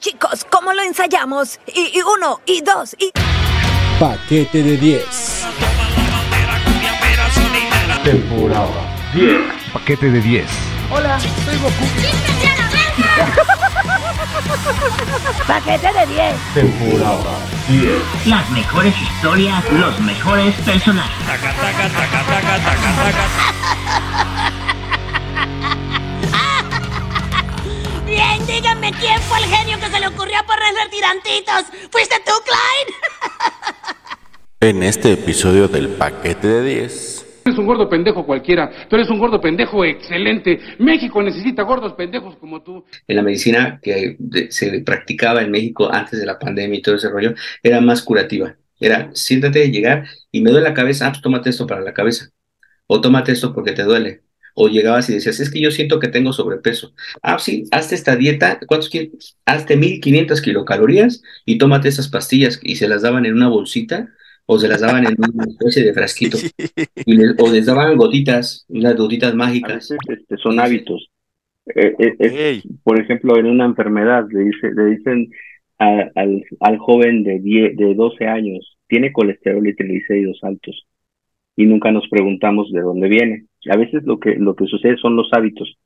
Chicos, ¿cómo lo ensayamos? Y, y uno, y dos, y... Paquete de 10. Temporada 10. Paquete de 10. Hola, soy Goku. Paquete de 10. Temporada 10. Las mejores historias, los mejores personajes. Bien, díganme quién fue el genio que se le ocurrió ponerle tirantitos. ¿Fuiste tú, Clyde? En este episodio del paquete de 10. Eres un gordo pendejo cualquiera, pero eres un gordo pendejo excelente. México necesita gordos pendejos como tú. En la medicina que de- se practicaba en México antes de la pandemia y todo ese rollo, era más curativa. Era, siéntate, llegar y me duele la cabeza, ah, pues tómate esto para la cabeza. O tómate esto porque te duele. O llegabas y decías, es que yo siento que tengo sobrepeso. Ah, sí, hazte esta dieta, ¿cuántos quieres? Hazte 1500 kilocalorías y tómate esas pastillas. Y se las daban en una bolsita o se las daban en una especie de frasquito. Y les- o les daban gotitas, unas gotitas mágicas. este, son hábitos. Eh, eh, es- Ey, por ejemplo, en una enfermedad le, dice, le dicen a- al, al joven de, 10, de 12 años, tiene colesterol y triglicéridos altos y nunca nos preguntamos de dónde viene. A veces lo que, lo que sucede son los hábitos.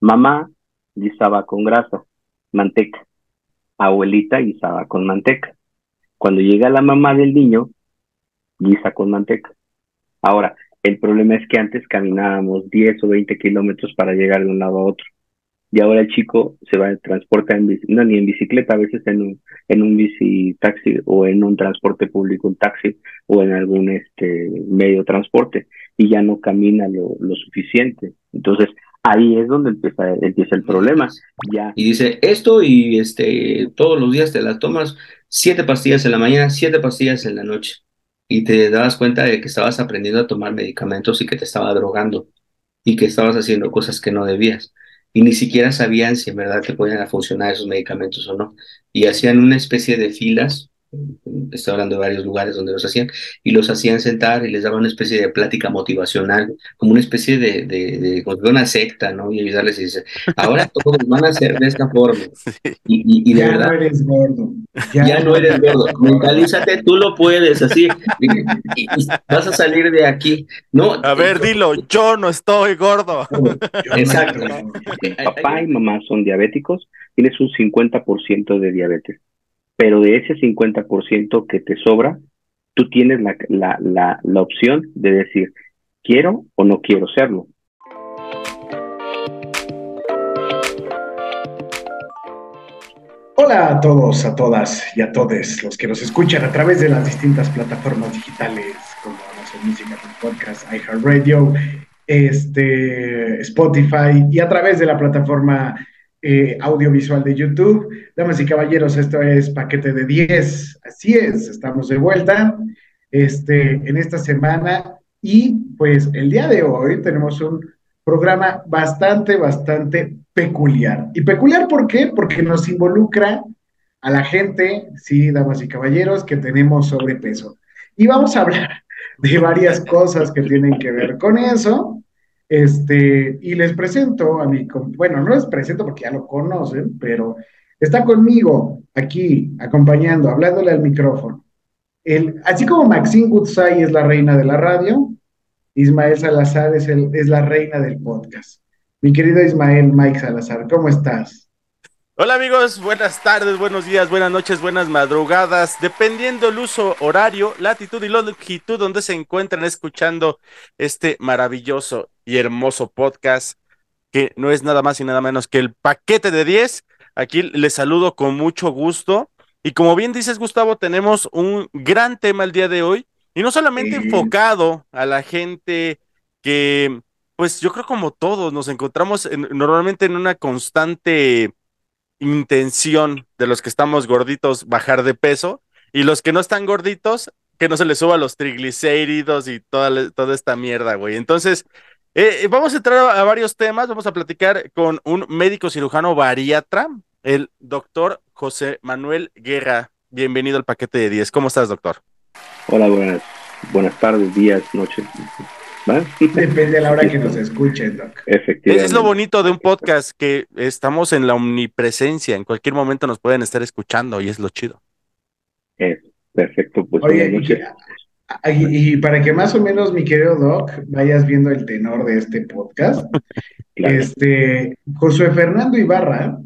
Mamá guisaba con grasa, manteca. Abuelita guisaba con manteca. Cuando llega la mamá del niño, guisa con manteca. Ahora, el problema es que antes caminábamos 10 o 20 kilómetros para llegar de un lado a otro. Y ahora el chico se va, transporta en no, ni en bicicleta, a veces en un, en un bici taxi o en un transporte público, un taxi o en algún este medio de transporte y ya no camina lo, lo suficiente. Entonces, ahí es donde empieza, empieza el problema. Ya Y dice, esto y este, todos los días te las tomas siete pastillas en la mañana, siete pastillas en la noche. Y te dabas cuenta de que estabas aprendiendo a tomar medicamentos y que te estaba drogando y que estabas haciendo cosas que no debías. Y ni siquiera sabían si en verdad te podían funcionar esos medicamentos o no. Y hacían una especie de filas, estoy hablando de varios lugares donde los hacían, y los hacían sentar y les daban una especie de plática motivacional, como una especie de, de, de, como de una secta, ¿no? Y ayudarles y dice, ahora todos van a hacer de esta forma. Y, y, y de ya verdad, no eres gordo. ya no eres gordo, mentalízate, tú lo puedes, así, y, y- y vas a salir de aquí. No, a ver, dilo, yo no estoy gordo. Exacto. papá y mamá son diabéticos, tienes un 50% de diabetes. Pero de ese 50% que te sobra, tú tienes la, la, la, la opción de decir, quiero o no quiero serlo. Hola a todos, a todas y a todos los que nos escuchan a través de las distintas plataformas digitales como Amazon Music, Podcast, iHeartRadio, este, Spotify y a través de la plataforma eh, audiovisual de YouTube. Damas y caballeros, esto es Paquete de 10. Así es, estamos de vuelta este, en esta semana y pues el día de hoy tenemos un programa bastante, bastante peculiar. ¿Y peculiar por qué? Porque nos involucra a la gente, sí, damas y caballeros, que tenemos sobrepeso. Y vamos a hablar de varias cosas que tienen que ver con eso. Este, y les presento a mi, bueno, no les presento porque ya lo conocen, pero está conmigo aquí, acompañando, hablándole al micrófono. El, así como Maxine Goodsay es la reina de la radio, Ismael Salazar es, el, es la reina del podcast. Mi querido Ismael Mike Salazar, ¿cómo estás? Hola amigos, buenas tardes, buenos días, buenas noches, buenas madrugadas, dependiendo el uso horario, latitud y longitud donde se encuentran escuchando este maravilloso y hermoso podcast que no es nada más y nada menos que el paquete de 10. Aquí les saludo con mucho gusto y como bien dices Gustavo, tenemos un gran tema el día de hoy y no solamente Sí. enfocado a la gente que, pues yo creo como todos nos encontramos en- normalmente en una constante intención de los que estamos gorditos bajar de peso y los que no están gorditos que no se les suba los triglicéridos y toda, toda esta mierda, güey. Entonces, eh, vamos a entrar a, a varios temas, vamos a platicar con un médico cirujano bariatra, el doctor José Manuel Guerra. Bienvenido al paquete de 10. ¿Cómo estás, doctor? Hola, buenas, buenas tardes, días, noches. Depende de la hora que nos escuchen, Doc. Efectivamente. Es lo bonito de un podcast que estamos en la omnipresencia, en cualquier momento nos pueden estar escuchando y es lo chido. Eso, perfecto, pues Oye, y, para que más o menos, mi querido Doc, vayas viendo el tenor de este podcast, Claro. este, Josué Fernando Ibarra,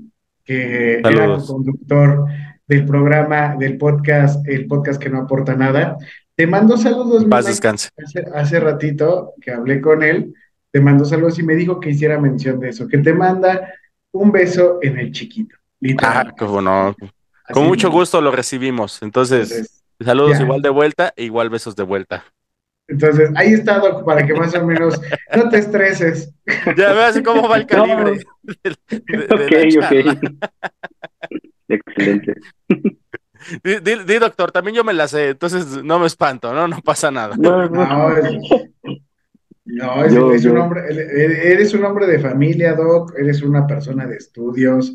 que era Saludos. conductor del programa, del podcast, el podcast que no aporta nada, te mando saludos, Paz descanse. Hace, hace ratito que hablé con él, te mandó saludos y me dijo que hiciera mención de eso, que te manda un beso en el chiquito, Ah, cómo no. Así Con mucho gusto lo recibimos. Entonces, Entonces, saludos ya. igual de vuelta, e igual besos de vuelta. entonces, ahí está, Doc, para que más o menos no te estreses. Ya veas cómo va el calibre. de- de- de la Ok, ok. Excelente. Di, di- di, doctor, también yo me la sé, entonces no me espanto, ¿no? No pasa nada. No, no, No, es, no, es- Yo- es un hombre, eres un hombre de familia, Doc, eres una persona de estudios,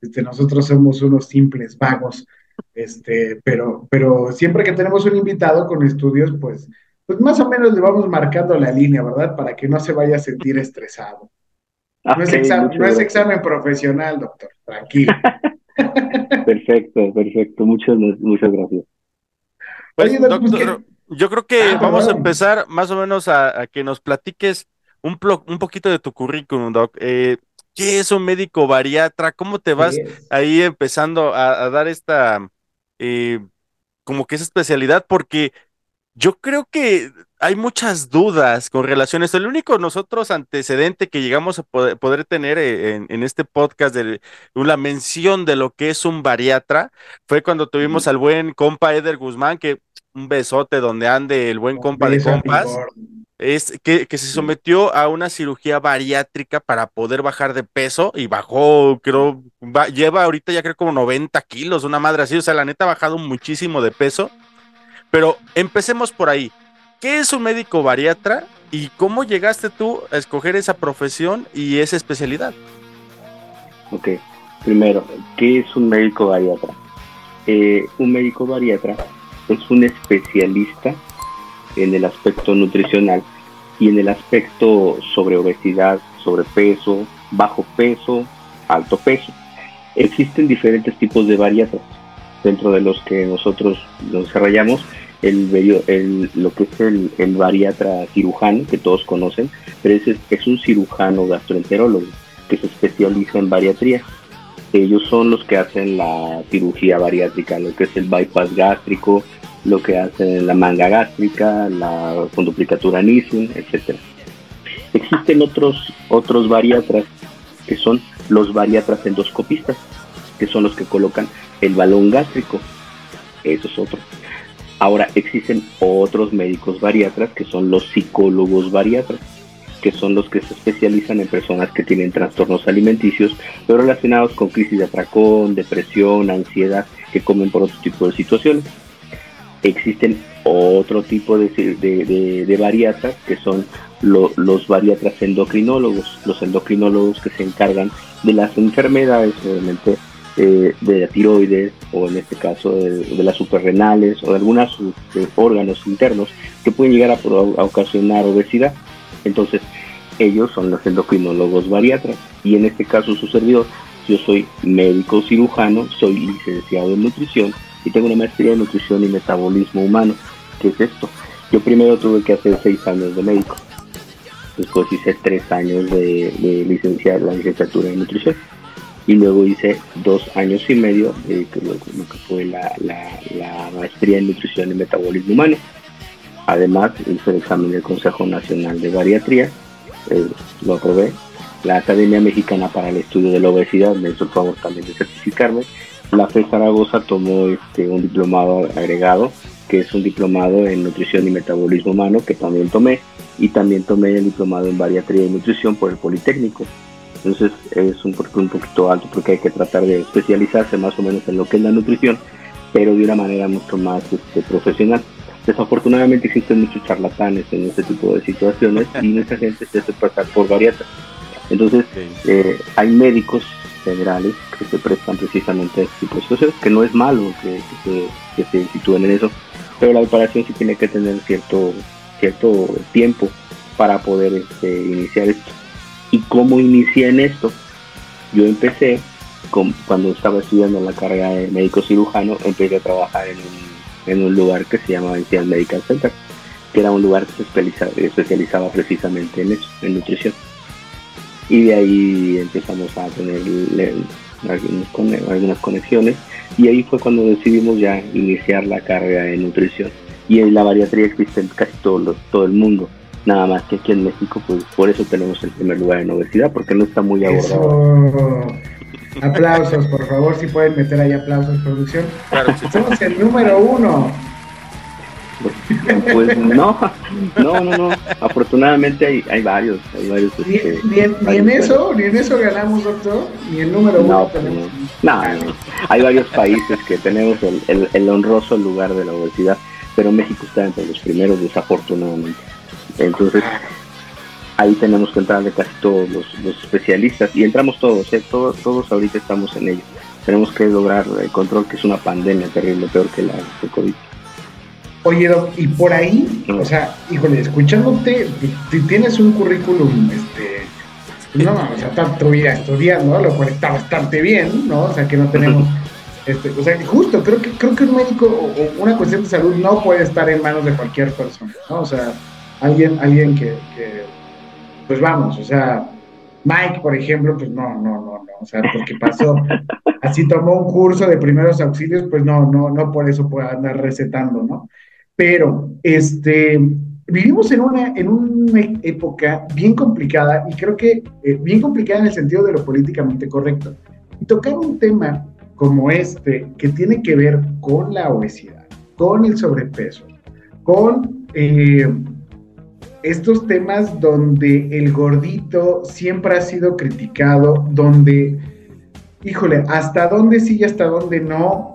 este, nosotros somos unos simples vagos, este, pero, pero siempre que tenemos un invitado con estudios, pues, pues más o menos le vamos marcando la línea, ¿verdad? Para que no se vaya a sentir estresado. No es, Ok, exam- muchas no es examen profesional, doctor, tranquilo. Perfecto, perfecto. Muchas, muchas gracias. Pues, Oye, Doc, pues, doctor, yo creo que Ah, vamos a empezar más o menos a, a que nos platiques un, un poquito de tu currículum, Doc. Eh, ¿qué es un médico bariatra? ¿Cómo te vas ahí empezando a, a dar esta, eh, como que esa especialidad? Porque yo creo que hay muchas dudas con relación a esto. El único nosotros antecedente que llegamos a poder, poder tener eh, en, en este podcast de la mención de lo que es un bariatra fue cuando tuvimos al buen compa Eder Guzmán, que un besote donde ande el buen compa de compas. Es que, que se sometió a una cirugía bariátrica para poder bajar de peso y bajó, creo, va- lleva ahorita ya creo como 90 kilos, una madre así, o sea, la neta ha bajado muchísimo de peso. Pero empecemos por ahí. ¿Qué es un médico bariatra y cómo llegaste tú a escoger esa profesión y esa especialidad? Ok. Primero, ¿qué es un médico bariatra? Eh, un médico bariatra es un especialista en el aspecto nutricional y en el aspecto sobre obesidad, sobrepeso, bajo peso, alto peso. Existen diferentes tipos de bariatras, dentro de los que nosotros nos desarrollamos el, lo que es el, bariatra cirujano, que todos conocen, pero es, es un cirujano gastroenterólogo que se especializa en bariatría. Ellos son los que hacen la cirugía bariátrica, lo que es el bypass gástrico, lo que hacen la manga gástrica, la conduplicatura Nissen, etc. Existen otros, otros bariatras que son los bariatras endoscopistas, que son los que colocan el balón gástrico. Eso es otro. Ahora existen otros médicos bariatras que son los psicólogos bariatras, que son los que se especializan en personas que tienen trastornos alimenticios, pero relacionados con crisis de atracón, depresión, ansiedad, que comen por otro tipo de situaciones. Existen otro tipo de, de, de- de bariatras que son lo- los bariatras endocrinólogos, los endocrinólogos que se encargan de las enfermedades, obviamente, eh, de tiroides o en este caso de, las suprarrenales o de algunos este, órganos internos que pueden llegar a, a ocasionar obesidad. Entonces, ellos son los endocrinólogos bariatras y en este caso su servidor, yo soy médico cirujano, soy licenciado en nutrición y tengo una maestría en nutrición y metabolismo humano. ¿Qué es esto? Yo primero tuve que hacer seis años de médico, después hice tres años de, de licenciar la licenciatura en nutrición y luego hice dos años y medio de lo que fue la, la- la maestría en nutrición y metabolismo humano. Además, hice el examen del Consejo Nacional de Bariatría, eh, lo aprobé. La Academia Mexicana para el Estudio de la Obesidad me hizo el favor también de certificarme. La FE Zaragoza tomó este, un diplomado agregado, que es un diplomado en nutrición y metabolismo humano, que también tomé. Y también tomé el diplomado en bariatría y nutrición por el Politécnico. Entonces es un perfil un poquito alto porque hay que tratar de especializarse más o menos en lo que es la nutrición, pero de una manera mucho más este, profesional. Desafortunadamente existen muchos charlatanes en este tipo de situaciones y mucha gente se hace pasar por bariatras. Entonces eh, hay médicos generales que se prestan precisamente este tipo de situaciones, que no es malo que, se, sitúen en eso, pero la preparación sí tiene que tener cierto, cierto tiempo para poder este, iniciar esto. ¿Y cómo inicié en esto? Yo empecé, con, cuando estaba estudiando la carrera de médico cirujano, empecé a trabajar en un, en un lugar que se llamaba Ancient Medical Center, que era un lugar que se especializaba precisamente en eso, en nutrición. Y de ahí empezamos a tener le- algunos cone- algunas conexiones y ahí fue cuando decidimos ya iniciar la carrera de nutrición. Y en la bariatría existe en casi todo, lo- todo el mundo. Nada más que aquí en México, pues por eso tenemos el primer lugar en obesidad, porque no está muy abordado. Eso. Aplausos, por favor, si pueden meter ahí aplausos, producción. Somos el número uno. Pues no, no, no, no. Afortunadamente hay, hay varios, hay varios. Ni, este, ni en, ni en eso, ni en eso ganamos, doctor. Ni el número uno No, pues tenemos. no, no, hay varios países que tenemos el, el- el honroso lugar de la obesidad, pero México está entre los primeros, desafortunadamente. Entonces, ahí tenemos que entrar de casi todos los, los especialistas y entramos todos, ¿eh? todos, todos ahorita estamos en ello. Tenemos que lograr el control, que es una pandemia terrible, peor que la de COVID. Oye, Doc, y por ahí, o sea, híjole, escuchándote, t- tienes un currículum, este, no, o sea, tu vida estudiando, lo cual está bastante bien, ¿no? O sea, que no tenemos, este, o sea, justo, creo que, creo que un médico o una cuestión de salud no puede estar en manos de cualquier persona, ¿no? O sea, alguien, alguien que, que pues vamos, o sea, Mike, por ejemplo, pues no, no, no, no, o sea, porque pasó, así tomó un curso de primeros auxilios, pues no, no, no por eso puede andar recetando, ¿no? Pero, este, vivimos en una, en una época bien complicada y creo que eh, bien complicada en el sentido de lo políticamente correcto. Y tocar un tema como este, que tiene que ver con la obesidad, con el sobrepeso, con eh, estos temas donde el gordito siempre ha sido criticado, donde, híjole, hasta dónde sí y hasta dónde no,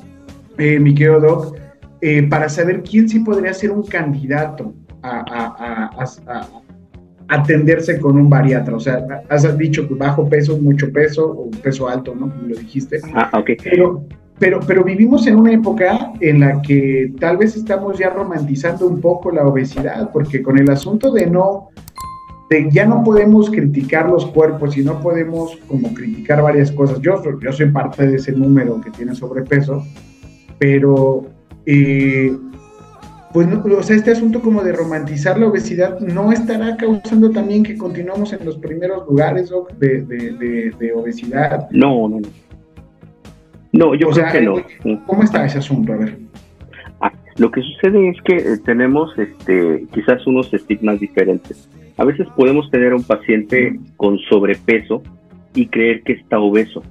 eh, mi querido Doc, eh, para saber quién sí podría ser un candidato a, a- a- a- atenderse con un bariatra. O sea, has dicho que bajo peso, mucho peso, o peso alto, ¿no? Como lo dijiste. Ah, ok. Pero, pero, pero vivimos en una época en la que tal vez estamos ya romantizando un poco la obesidad, porque con el asunto de no, de ya no podemos criticar los cuerpos y no podemos como criticar varias cosas. Yo, yo soy parte de ese número que tiene sobrepeso, pero eh, pues no, o sea, este asunto como de romantizar la obesidad no estará causando también que continuemos en los primeros lugares de, de- de- de obesidad. No, no, no. No, yo O creo sea, que no. eh, ¿Cómo está ese asunto? A ver. Ah, lo que sucede es que eh, tenemos este, quizás unos estigmas diferentes. A veces podemos tener a un paciente con sobrepeso y creer que está obeso.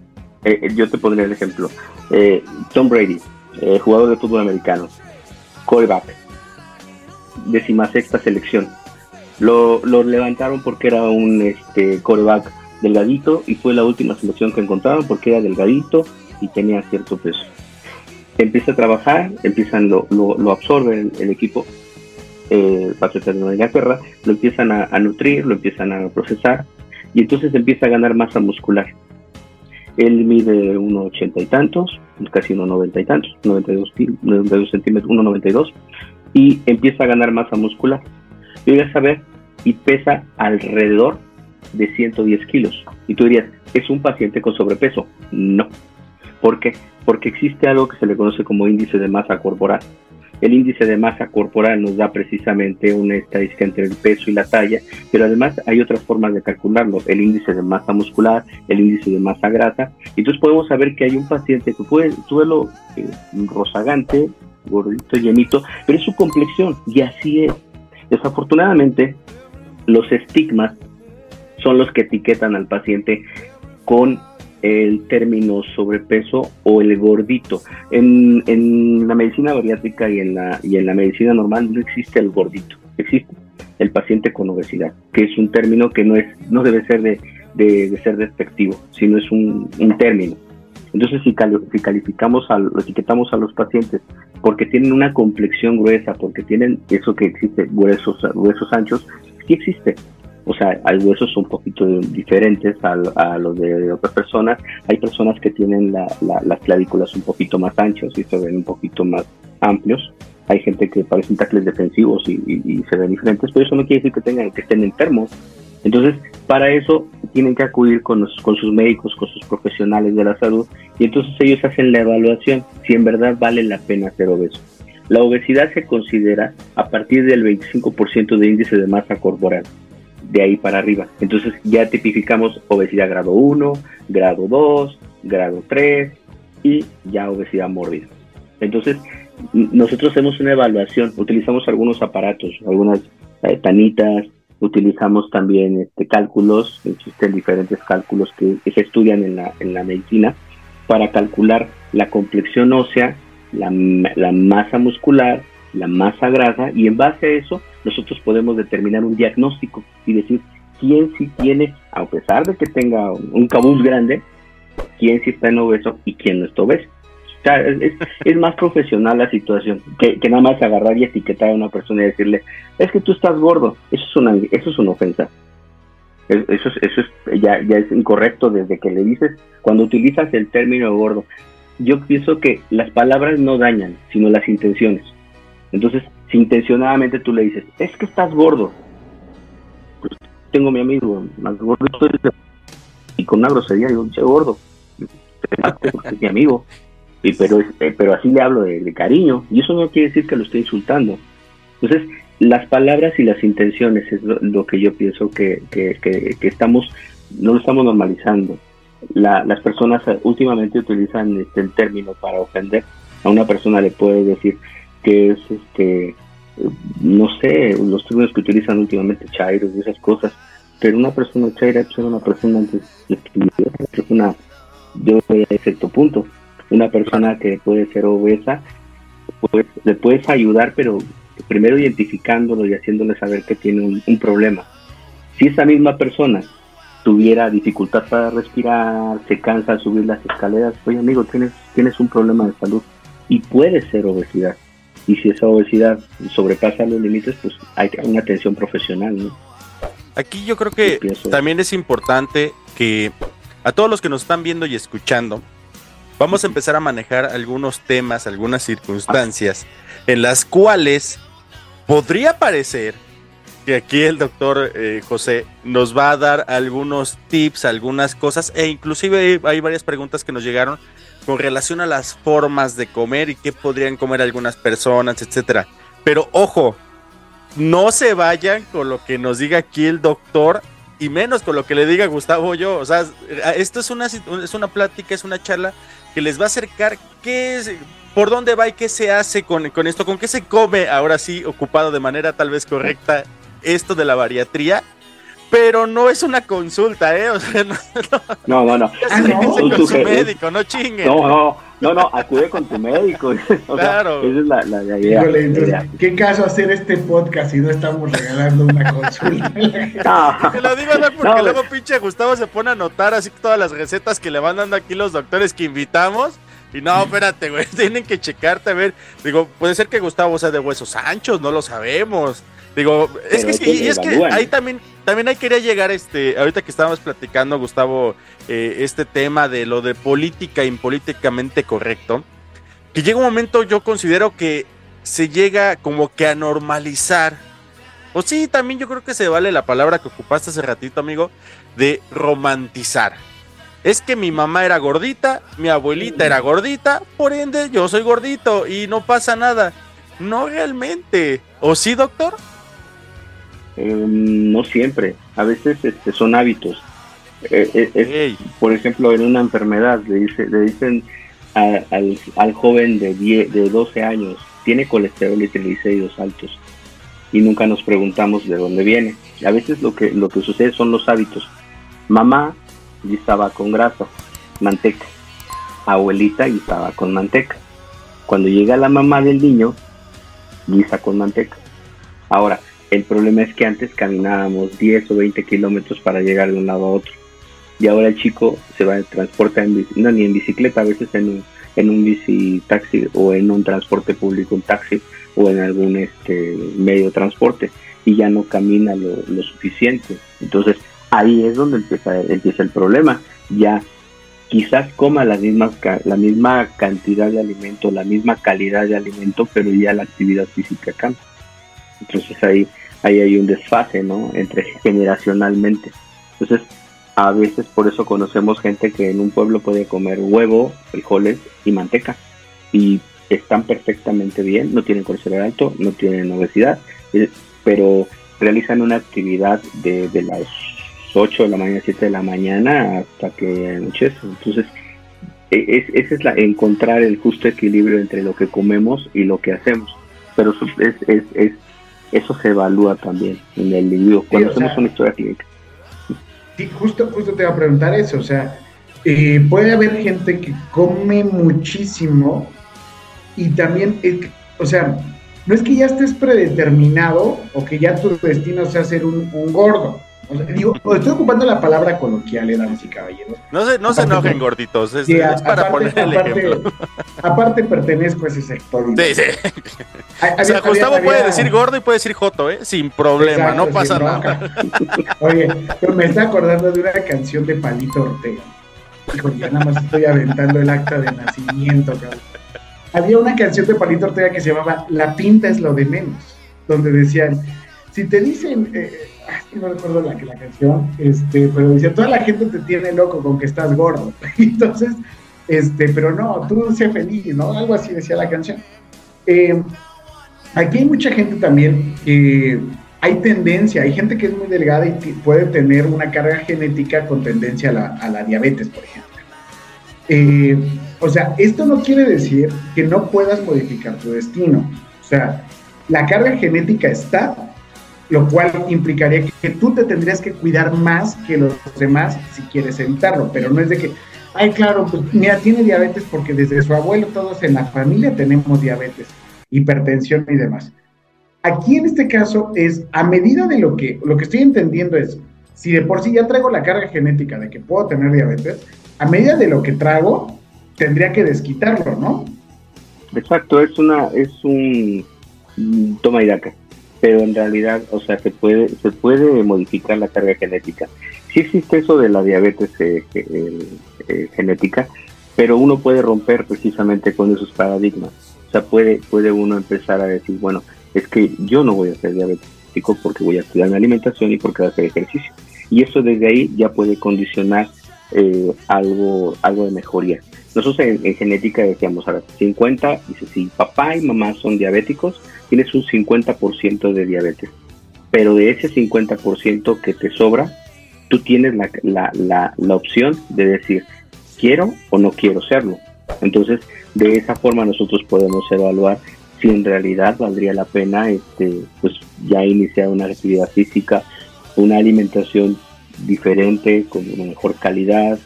Eh, eh, yo te pondré el ejemplo. Eh, Tom Brady, eh, jugador de fútbol americano, quarterback, decimasexta selección. Lo, lo levantaron porque era un este, quarterback delgadito y fue la última selección que encontraron porque era delgadito y tenía cierto peso empieza a trabajar, empiezan lo, lo, lo absorbe el, el equipo, eh, de Nueva Inglaterra, lo empiezan a nutrir, lo empiezan a procesar y entonces empieza a ganar masa muscular. Él mide 1,80 y tantos, casi 1,90 y tantos, 92, kil- 92 centímetros, 1,92 y empieza a ganar masa muscular. Y voy a saber, y pesa alrededor de 110 kilos. Y tú dirías, ¿es un paciente con sobrepeso? No. ¿Por qué? Porque existe algo que se le conoce como índice de masa corporal. El índice de masa corporal nos da precisamente una estadística entre el peso y la talla, pero además hay otras formas de calcularlo, el índice de masa muscular, el índice de masa grasa, entonces podemos saber que hay un paciente que puede suelo eh, rozagante, gordito, llenito, pero es su complexión, y así es. Desafortunadamente, los estigmas son los que etiquetan al paciente con el término sobrepeso o el gordito. En, en la medicina bariátrica y en la, y en la medicina normal no existe el gordito, existe el paciente con obesidad, que es un término que no, es, no debe ser de, de, ser despectivo, sino es un, un término. Entonces, si, cali si calificamos, a, etiquetamos a los pacientes porque tienen una complexión gruesa, porque tienen eso que existe, huesos, huesos anchos, sí existe, o sea, hay huesos un poquito diferentes a, los de otras personas. Hay personas que tienen la, la, las clavículas un poquito más anchos y se ven un poquito más amplios. hay gente que parecen tacles defensivos y, se ven diferentes, pero eso no quiere decir que tengan que estén enfermos. Entonces, para eso tienen que acudir con, con sus médicos, con sus profesionales de la salud, y entonces ellos hacen la evaluación si en verdad vale la pena ser obeso. La obesidad se considera a partir del 25% de índice de masa corporal, de ahí para arriba. Entonces ya tipificamos obesidad grado 1, grado 2, grado 3 y ya obesidad mórbida. Entonces, nosotros hacemos una evaluación, utilizamos algunos aparatos, algunas eh, tanitas, utilizamos también este, cálculos, existen diferentes cálculos que, se estudian en la, en la medicina para calcular la complexión ósea, la, la masa muscular, la masa grasa y en base a eso nosotros podemos determinar un diagnóstico y decir quién sí tiene, a pesar de que tenga un cabuz grande, quién sí está en obeso y quién no está obeso es, más profesional la situación que, nada más agarrar y etiquetar a una persona y decirle, es que tú estás gordo. Eso es una, eso es una ofensa. Eso es, eso es, ya, ya es incorrecto desde que le dices, cuando utilizas el término gordo. Yo pienso que las palabras no dañan, sino las intenciones. Entonces, si intencionadamente tú le dices, es que estás gordo, pues tengo mi amigo más gordo y con una grosería digo, che gordo, es mi amigo pero, eh, pero así le hablo de, cariño, y eso no quiere decir que lo esté insultando. Entonces, las palabras y las intenciones es lo, que yo pienso que, que, estamos, no lo estamos normalizando. las personas últimamente utilizan este, el término para ofender. A una persona le puede decir que es, este, no sé, los términos que utilizan últimamente, chairos y esas cosas, pero una persona chaira es una persona, es una, yo voy a cierto punto, una persona que puede ser obesa, pues le puedes ayudar, pero primero identificándolo y haciéndole saber que tiene un, problema. Si esa misma persona tuviera dificultad para respirar, se cansa al subir las escaleras, oye amigo, tienes, tienes un problema de salud y puede ser obesidad. Y si esa obesidad sobrepasa los límites, pues hay una atención profesional. ¿no? Aquí yo creo que también es importante que a todos los que nos están viendo y escuchando, vamos a empezar a manejar algunos temas, algunas circunstancias en las cuales podría parecer que aquí el doctor eh, José nos va a dar algunos tips, algunas cosas, e inclusive hay varias preguntas que nos llegaron con relación a las formas de comer y qué podrían comer algunas personas, etcétera. Pero ojo, no se vayan con lo que nos diga aquí el doctor y menos con lo que le diga Gustavo yo. O sea, esto es una, es una plática, es una charla que les va a acercar qué es, por dónde va y qué se hace con, con esto, con qué se come ahora sí, ocupado de manera tal vez correcta esto de la bariatría. Pero no es una consulta, ¿eh? O sea, no, no, no. no. Ah, con su médico, no chinguen. No, no, no, no, acude con tu médico. claro. esa es la, la, idea. Híjole, entonces, ¿qué caso hacer este podcast si no estamos regalando una consulta? no. Te lo digo, no, porque luego pinche Gustavo se pone a anotar así todas las recetas que le van dando aquí los doctores que invitamos. Y no, espérate, güey, tienen que checarte a ver. Digo, puede ser que Gustavo sea de huesos anchos, no lo sabemos. Digo, es que, sí, y es que ahí también, también ahí quería llegar, este, ahorita que estábamos platicando, Gustavo, eh, este tema de lo de política impolíticamente correcto, que llega un momento, yo considero que se llega como que a normalizar, o sí, también yo creo que se vale la palabra que ocupaste hace ratito, amigo, de romantizar. Es que mi mamá era gordita, mi abuelita era gordita, por ende yo soy gordito y no pasa nada. No realmente. ¿O sí, doctor? Em, no siempre, a veces este, son hábitos. Eh, eh, por ejemplo, en una enfermedad le, dice, le dicen al, al, joven de, de 12 años, tiene colesterol y triglicéridos altos y nunca nos preguntamos de dónde viene. A veces lo que, lo que sucede son los hábitos. Mamá estaba con grasa, manteca. Abuelita estaba con manteca. Cuando llega la mamá del niño, guisa con manteca. Ahora, el problema es que antes caminábamos 10 o 20 kilómetros para llegar de un lado a otro. Y ahora el chico se va a transportar en no, ni en bicicleta, a veces en un, en un bici taxi o en un transporte público, un taxi o en algún este medio de transporte y ya no camina lo, lo suficiente. Entonces ahí es donde empieza, empieza el problema. Ya quizás coma las mismas, la misma cantidad de alimento, la misma calidad de alimento, pero ya la actividad física cambia. Entonces ahí, ahí hay un desfase, ¿no? Entre generacionalmente. Entonces, a veces por eso conocemos gente que en un pueblo puede comer huevo, frijoles y manteca. Y están perfectamente bien, no tienen colesterol alto, no tienen obesidad, eh, pero realizan una actividad de, de las 8 de la mañana, 7 de la mañana hasta que anochece. Entonces, e, es, ese es la, encontrar el justo equilibrio entre lo que comemos y lo que hacemos. Pero es, es, es eso se evalúa también en el individuo cuando hacemos una historia clínica. Sí, justo, justo te iba a preguntar eso, o sea, eh, puede haber gente que come muchísimo y también, eh, o sea, no es que ya estés predeterminado o que ya tu destino sea ser un, un gordo, digo, estoy ocupando la palabra coloquial, eh, damas y caballeros. No se, no se enojen, gorditos. Es, es para poner el ejemplo. Aparte, pertenezco a ese sector. Sí, sí. o sea, Gustavo puede decir gordo y puede decir joto, ¿eh? Sin problema, no pasa nada. Oye, pero me está acordando de una canción de Palito Ortega. Hijo, ya nada más estoy aventando el acta de nacimiento, cabrón. Había una canción de Palito Ortega que se llamaba La pinta es lo de menos, donde decían, si te dicen. Eh, no recuerdo la, la canción, este, pero decía, toda la gente te tiene loco con que estás gordo. Entonces, este, pero no, tú sé feliz, ¿no? Algo así decía la canción. Eh, aquí hay mucha gente también que hay tendencia, hay gente que es muy delgada y puede tener una carga genética con tendencia a la, diabetes, por ejemplo. Eh, o sea, esto no quiere decir que no puedas modificar tu destino. O sea, la carga genética está, lo cual implicaría que, tú te tendrías que cuidar más que los demás si quieres evitarlo, pero no es de que, ay, claro, pues mira, tiene diabetes porque desde su abuelo todos en la familia tenemos diabetes, hipertensión y demás. Aquí en este caso es a medida de lo que, lo que estoy entendiendo es, si de por sí ya traigo la carga genética de que puedo tener diabetes, a medida de lo que trago, tendría que desquitarlo, ¿no? Exacto, es una, es un toma y daca pero en realidad, o sea, se puede, se puede modificar la carga genética. Sí existe eso de la diabetes eh, eh, genética, pero uno puede romper precisamente con esos paradigmas. O sea, puede, puede uno empezar a decir, bueno, es que yo no voy a ser diabético porque voy a estudiar mi alimentación y porque voy a hacer ejercicio. Y eso desde ahí ya puede condicionar eh, algo, algo de mejoría. Nosotros en, genética decíamos, ahora, 50, dice, si papá y mamá son diabéticos, tienes un 50% de diabetes. Pero de ese 50% que te sobra, tú tienes la, la, la, la, opción de decir, quiero o no quiero serlo. Entonces, de esa forma nosotros podemos evaluar si en realidad valdría la pena este, pues ya iniciar una actividad física, una alimentación diferente, con una mejor calidad,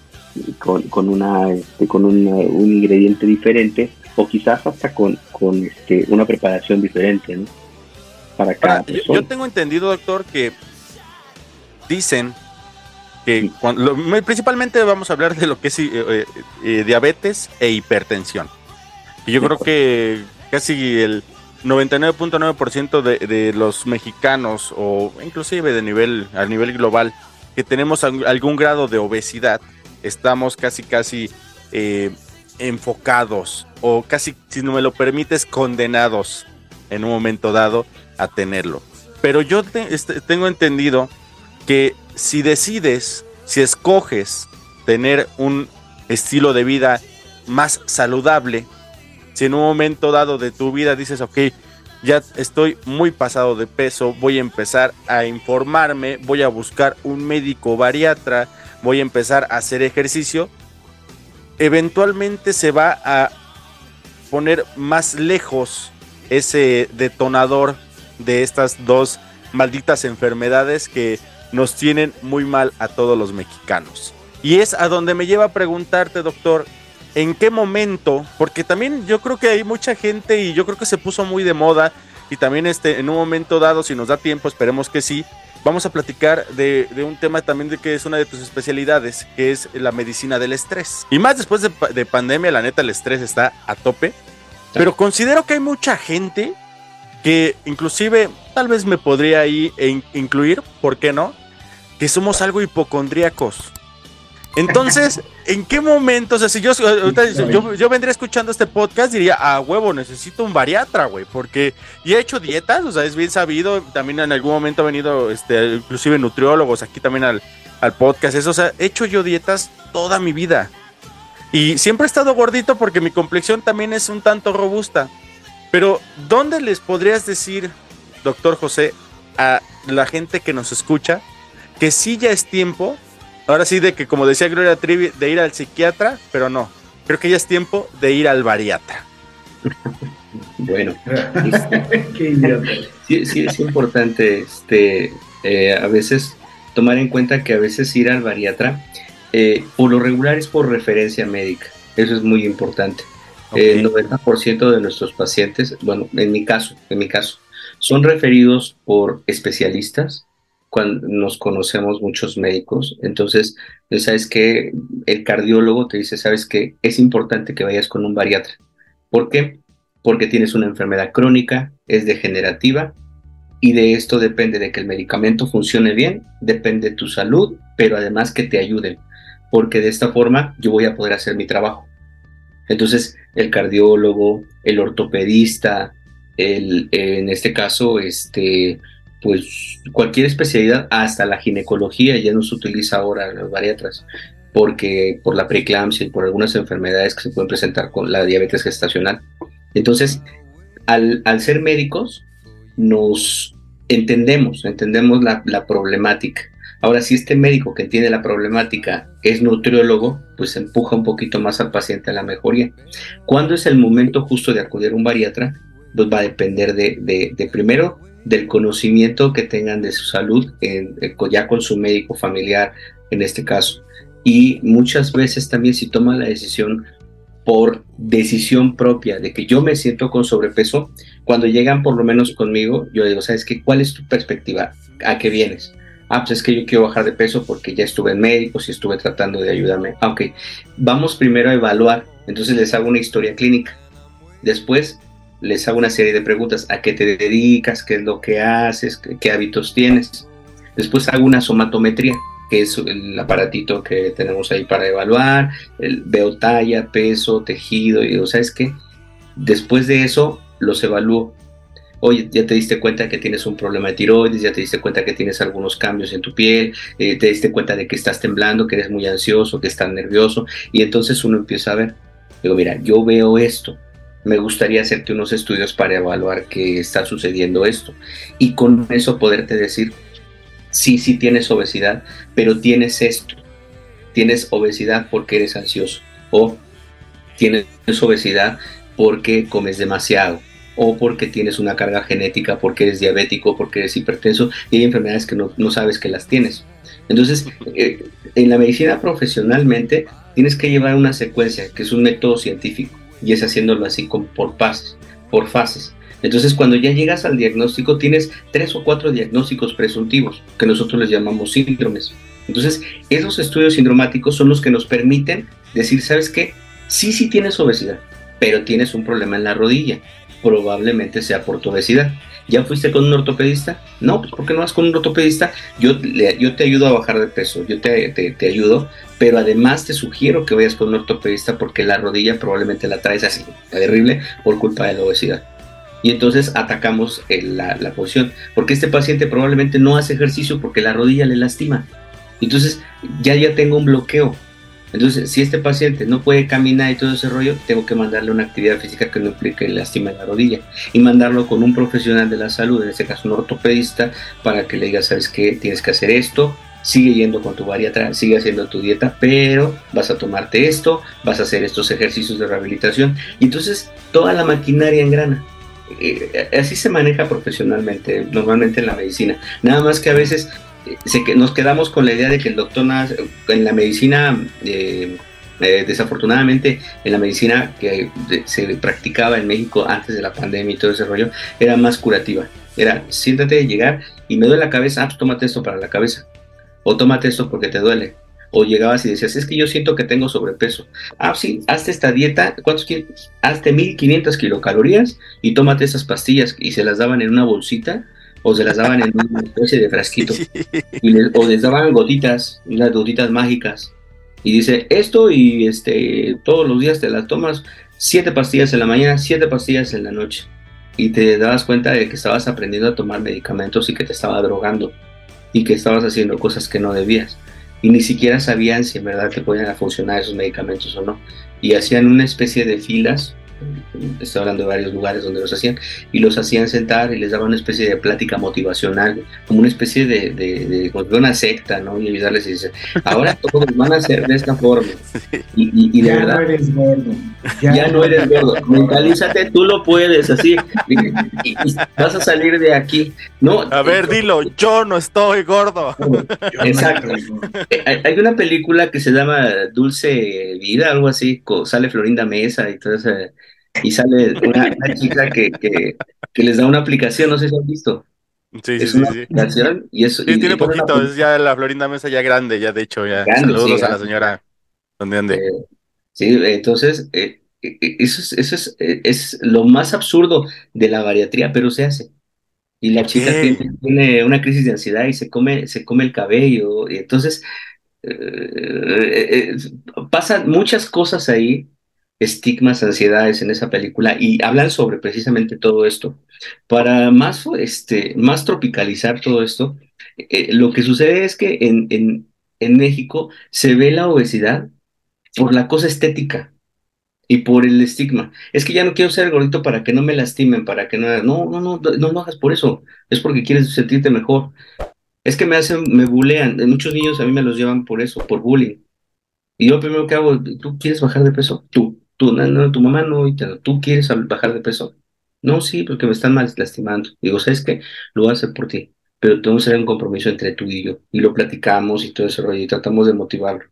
con, con, una, este, con un ingrediente diferente o quizás hasta con, con este, una preparación diferente, ¿no? Para cada Yo, tengo entendido, doctor, que dicen que cuando, principalmente vamos a hablar de lo que es eh, eh, eh, diabetes e hipertensión. Y yo creo que casi el 99.9% de, de los mexicanos o inclusive de nivel a nivel global que tenemos algún grado de obesidad estamos casi casi enfocados o casi, si no me lo permites, condenados en un momento dado a tenerlo. Pero yo este, tengo entendido que si decides, si escoges tener un estilo de vida más saludable, si en un momento dado de tu vida dices, ok, ya estoy muy pasado de peso, voy a empezar a informarme, voy a buscar un médico bariatra, voy a empezar a hacer ejercicio, eventualmente se va a poner más lejos ese detonador de estas dos malditas enfermedades que nos tienen muy mal a todos los mexicanos. Y es a donde me lleva a preguntarte, doctor, ¿en qué momento? Porque también yo creo que hay mucha gente y yo creo que se puso muy de moda y también este, en un momento dado, si nos da tiempo, esperemos que sí, vamos a platicar de, un tema también de que es una de tus especialidades, que es la medicina del estrés. Y más después de, pandemia, la neta, el estrés está a tope. Pero considero que hay mucha gente que inclusive tal vez me podría ahí incluir, ¿por qué no? Que somos algo hipocondríacos. Entonces, ¿en qué momento? O sea, si yo, yo, yo, vendría escuchando este podcast, diría, ah, huevo, necesito un bariatra, güey, porque ya he hecho dietas, o sea, es bien sabido, también en algún momento ha venido, este, inclusive nutriólogos aquí también al, al podcast, eso, o sea, he hecho yo dietas toda mi vida. Y siempre he estado gordito porque mi complexión también es un tanto robusta. Pero, ¿dónde les podrías decir, doctor José, a la gente que nos escucha, que sí ya es tiempo Ahora sí, de que como decía Gloria Trivi, de ir al psiquiatra, pero no. Creo que ya es tiempo de ir al bariatra. bueno, sí, sí, es importante este, eh, a veces tomar en cuenta que a veces ir al bariatra, eh, por lo regular es por referencia médica. Eso es muy importante. El 90% de nuestros pacientes, bueno, en mi caso, en mi caso, son referidos por especialistas cuando nos conocemos muchos médicos, entonces, sabes que el cardiólogo te dice, sabes que es importante que vayas con un bariatra. ¿Por qué? Porque tienes una enfermedad crónica, es degenerativa y de esto depende de que el medicamento funcione bien, depende de tu salud, pero además que te ayuden, porque de esta forma yo voy a poder hacer mi trabajo. Entonces, el cardiólogo, el ortopedista, el, en este caso, este, pues cualquier especialidad, hasta la ginecología ya no se utiliza ahora los bariatras, porque por la preeclampsia y por algunas enfermedades que se pueden presentar con la diabetes gestacional. Entonces, al, ser médicos, nos entendemos, entendemos la, la, problemática. Ahora, si este médico que entiende la problemática es nutriólogo, pues empuja un poquito más al paciente a la mejoría. ¿Cuándo es el momento justo de acudir a un bariatra? Pues va a depender de, de, de primero del conocimiento que tengan de su salud, en, eh, ya con su médico familiar en este caso. Y muchas veces también si toman la decisión por decisión propia de que yo me siento con sobrepeso, cuando llegan por lo menos conmigo, yo digo, ¿sabes qué? ¿Cuál es tu perspectiva? ¿A qué vienes? Ah, pues es que yo quiero bajar de peso porque ya estuve en médicos y estuve tratando de ayudarme. Ok, vamos primero a evaluar. Entonces les hago una historia clínica. Después les hago una serie de preguntas. ¿A qué te dedicas? ¿Qué es lo que haces? ¿Qué, hábitos tienes? Después hago una somatometría, que es el aparatito que tenemos ahí para evaluar. El, veo talla, peso, tejido. Y digo, ¿sabes qué? Después de eso, los evalúo. Oye, ya te diste cuenta que tienes un problema de tiroides, ya te diste cuenta que tienes algunos cambios en tu piel, eh, te diste cuenta de que estás temblando, que eres muy ansioso, que estás nervioso, y entonces uno empieza a ver, digo, mira, yo veo esto, me gustaría hacerte unos estudios para evaluar qué está sucediendo esto. Y con eso poderte decir, sí, sí tienes obesidad, pero tienes esto, tienes obesidad porque eres ansioso. O tienes obesidad porque comes demasiado. O porque tienes una carga genética, porque eres diabético, porque eres hipertenso y hay enfermedades que no, sabes que las tienes. Entonces, eh, en la medicina profesionalmente tienes que llevar una secuencia, que es un método científico y es haciéndolo así con, por fases, por fases. Entonces, cuando ya llegas al diagnóstico, tienes tres o cuatro diagnósticos presuntivos, que nosotros les llamamos síndromes. Entonces, esos estudios sindromáticos son los que nos permiten decir, ¿sabes qué? Sí, sí tienes obesidad, pero tienes un problema en la rodilla. Probablemente sea por tu obesidad. ¿Ya fuiste con un ortopedista? No, pues ¿por qué no vas con un ortopedista? Yo, yo te ayudo a bajar de peso, yo te, te, ayudo, pero además te sugiero que vayas con un ortopedista porque la rodilla probablemente la traes así, terrible, por culpa de la obesidad. Y entonces atacamos la, la posición, porque este paciente probablemente no hace ejercicio porque la rodilla le lastima. Entonces ya ya tengo un bloqueo, entonces, si este paciente no puede caminar y todo ese rollo, tengo que mandarle una actividad física que no implique lastima en la rodilla y mandarlo con un profesional de la salud, en este caso un ortopedista, para que le diga, sabes qué, tienes que hacer esto, sigue yendo con tu bariatra, sigue haciendo tu dieta, pero vas a tomarte esto, vas a hacer estos ejercicios de rehabilitación y entonces toda la maquinaria engrana. Eh, así se maneja profesionalmente, normalmente en la medicina. Nada más que a veces nos quedamos con la idea de que el doctor en la medicina, eh, eh, desafortunadamente en la medicina que se practicaba en México antes de la pandemia y todo ese rollo, era más curativa. Era, siéntate, llegar y me duele la cabeza, ah, pues tómate esto para la cabeza. O tómate esto porque te duele. O llegabas y decías, es que yo siento que tengo sobrepeso. Ah, sí, hazte esta dieta, ¿cuántos? Hazte 1500 kilocalorías y tómate esas pastillas. Y se las daban en una bolsita o se las daban en una especie de frasquito, o les daban gotitas, unas gotitas mágicas, Y dice, esto y este, todos los días te las tomas siete pastillas en la mañana, siete pastillas en la noche. Y te dabas cuenta de que estabas aprendiendo a tomar medicamentos y que te estaba drogando y que estabas haciendo cosas que no debías. Y ni siquiera sabían si en verdad te podían funcionar esos medicamentos o no. Y hacían una especie de filas estoy hablando de varios lugares donde los hacían, y los hacían sentar y les daban una especie de plática motivacional, como una especie de, de, una secta, ¿no? Y ayudarles y dice, ahora todos van a hacer de esta forma. Y, y, de ya verdad, no eres gordo. Ya, no eres gordo. Mentalízate, tú lo puedes, así. Y, vas a salir de aquí. No, a ver, dilo, yo no estoy gordo. Exacto. Hay una película que se llama Dulce Vida, algo así, sale Florinda Mesa y todo eso y sale una, chica que, que, que, les da una aplicación, no sé si han visto. Sí, es sí, una sí. aplicación y eso. Sí, tiene poquito, es ya la Florinda Mesa ya grande, ya de hecho, ya. Grande, Saludos sí, a la señora. ¿Dónde ande? Eh, sí, entonces, eh, eh, eso, es, eso es, es lo más absurdo de la bariatría, pero se hace. Y la chica tiene, tiene una crisis de ansiedad y se come, se come el cabello. Y entonces, eh, pasan muchas cosas ahí, estigmas, ansiedades en esa película, y hablan sobre precisamente todo esto. Para más, este, más tropicalizar todo esto, eh, lo que sucede es que en, en, en México se ve la obesidad por la cosa estética y por el estigma. Es que ya no quiero ser gordito para que no me lastimen, para que no... No, no, no, no lo hagas por eso. Es porque quieres sentirte mejor. Es que me hacen, me bulean. Muchos niños a mí me los llevan por eso, por bullying. Y yo primero que hago, ¿tú quieres bajar de peso? Tú, tú, no, tu mamá no, y tú quieres bajar de peso. No, sí, porque me están lastimando. Digo, ¿sabes qué? Lo voy a hacer por ti. Pero tenemos que hacer un compromiso entre tú y yo. Y lo platicamos y todo ese rollo, y tratamos de motivarlo.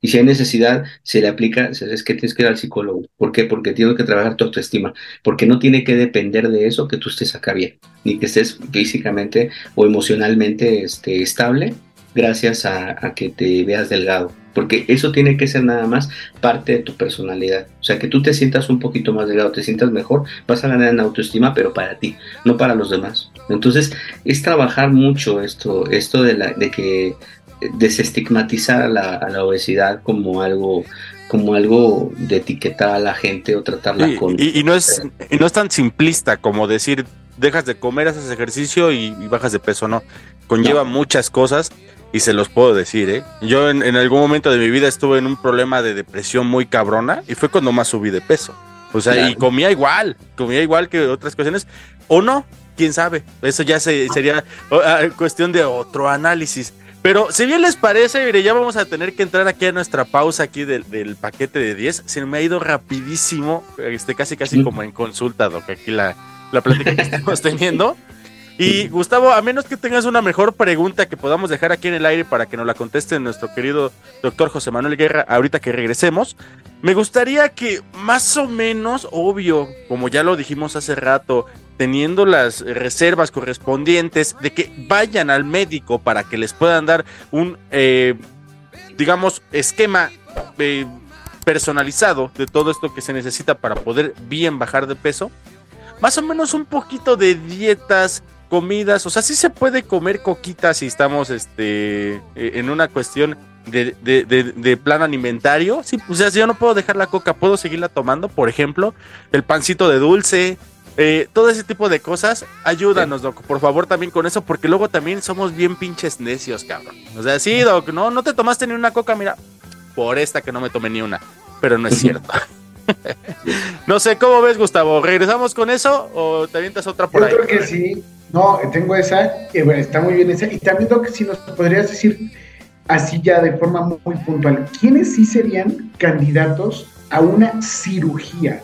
Y si hay necesidad, se le aplica, es que tienes que ir al psicólogo. ¿Por qué? Porque tienes que trabajar tu autoestima. Porque no tiene que depender de eso que tú estés acá bien, ni que estés físicamente o emocionalmente este, estable gracias a, a que te veas delgado. Porque eso tiene que ser nada más parte de tu personalidad. O sea, que tú te sientas un poquito más delgado, te sientas mejor, vas a ganar en autoestima, pero para ti, no para los demás. Entonces, es trabajar mucho esto, esto de, la, de que desestigmatizar a la, a la obesidad como algo como algo de etiquetar a la gente o tratarla con y, y no es, y no es tan simplista como decir, dejas de comer, haces ejercicio y, y bajas de peso, no. Conlleva muchas cosas y se los puedo decir, ¿eh? Yo en, en algún momento de mi vida estuve en un problema de depresión muy cabrona y fue cuando más subí de peso. O sea, y Claro. comía igual, comía igual que otras cuestiones, o no, quién sabe. Eso ya se, sería ah, cuestión de otro análisis. Pero si bien les parece, mire, ya vamos a tener que entrar aquí a nuestra pausa aquí del, del paquete de 10. Se me ha ido rapidísimo, este, casi casi como en consulta, Doc, aquí la, la plática que estamos teniendo. Y Gustavo, a menos que tengas una mejor pregunta que podamos dejar aquí en el aire para que nos la conteste nuestro querido doctor José Manuel Guerra ahorita que regresemos, me gustaría que más o menos, obvio, como ya lo dijimos hace rato, teniendo las reservas correspondientes, de que vayan al médico para que les puedan dar un, eh, digamos, esquema eh, personalizado de todo esto que se necesita para poder bien bajar de peso. Más o menos un poquito de dietas, comidas, o sea, sí se puede comer coquitas si estamos este, eh, en una cuestión de, de- de- de plan alimentario. Sí, o sea, si yo no puedo dejar la coca, puedo seguirla tomando, por ejemplo, el pancito de dulce, eh, todo ese tipo de cosas. Ayúdanos, Doc, por favor, también con eso, porque luego también somos bien pinches necios, cabrón. O sea, sí, Doc, no, no te tomaste ni una coca, mira, por esta que no me tomé ni una, pero no es cierto. no sé, ¿cómo ves, Gustavo? ¿Regresamos con eso o te avientas otra por Yo ahí? creo que sí. No, tengo esa, y bueno, está muy bien esa. Y también lo que si nos podrías decir así ya de forma muy, muy puntual, ¿quiénes sí serían candidatos a una cirugía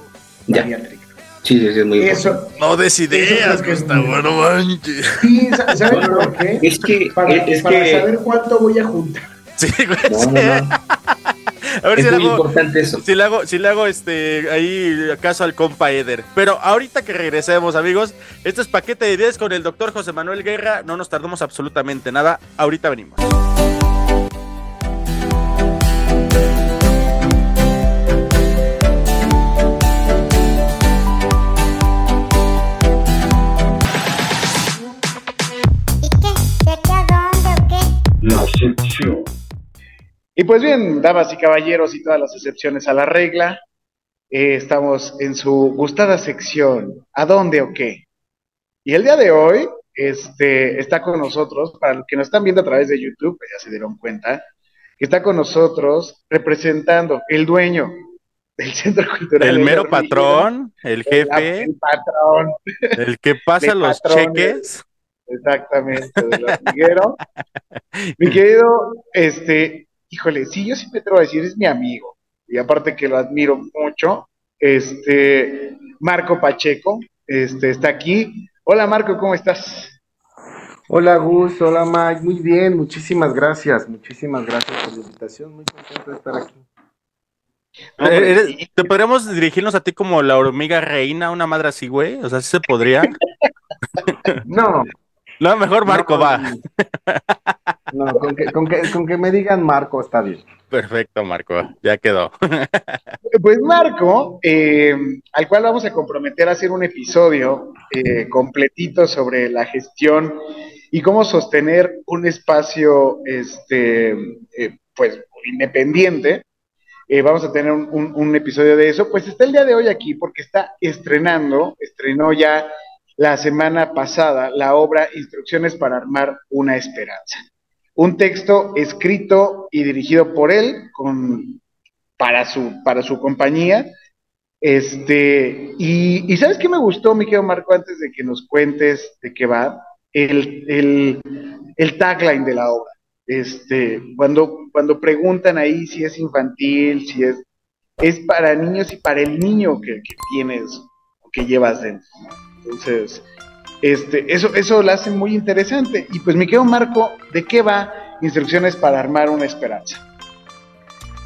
Ya. bariátrica? Sí, sí, sí, es muy Eso, No des Eso ideas, que es Gustavo, no manches. sí, sa- ¿saben por qué? Es que, Para, es para que, saber cuánto voy a juntar. Sí, güey, no, sí. no, no, A ver es si le muy hago, importante eso. si le hago, si le hago este ahí caso al compa Eder. Pero ahorita que regresemos, amigos, este es paquete de 10 con el doctor José Manuel Guerra. No nos tardamos absolutamente nada. Ahorita venimos. La sección Y pues bien, damas y caballeros y todas las excepciones a la regla, eh, estamos en su gustada sección, ¿a dónde o qué? Y el día de hoy este, está con nosotros, para los que nos están viendo a través de YouTube, pues ya se dieron cuenta, que está con nosotros representando el dueño del Centro Cultural. El El mero patrón, el jefe, El patrón. el que pasa los patrones. cheques. Exactamente, del hormiguero. Mi querido, este, híjole, sí, yo siempre te voy a decir, es mi amigo. Y aparte que lo admiro mucho, este, Marco Pacheco, este, está aquí. Hola Marco, ¿cómo estás? Hola Gus, hola Mike, muy bien, muchísimas gracias, muchísimas gracias por la invitación, muy contento de estar aquí. Eh, ¿Te podríamos dirigirnos a ti como la hormiga reina, una madre así, güey? O sea, ¿sí se podría? No, No, mejor Marco No, va. no, con que, con que, con que me digan Marco está bien. Perfecto, Marco, ya quedó. Pues Marco, eh, al cual vamos a comprometer a hacer un episodio eh, completito sobre la gestión y cómo sostener un espacio, este, eh, pues, independiente. Eh, vamos a tener un, un- un episodio de eso. Pues está el día de hoy aquí porque está estrenando, estrenó ya la semana pasada la obra Instrucciones para armar una esperanza. Un texto escrito y dirigido por él con para su, para su compañía. Este, y, y ¿sabes qué me gustó, mi Marco, antes de que nos cuentes de qué va? El, el, el tagline de la obra. Este, cuando, cuando preguntan ahí si es infantil, si es, es para niños y para el niño que, que tienes o que llevas dentro. Entonces, este, eso, eso lo hace muy interesante. Y pues, mi querido Marco, ¿de qué va Instrucciones para armar una esperanza?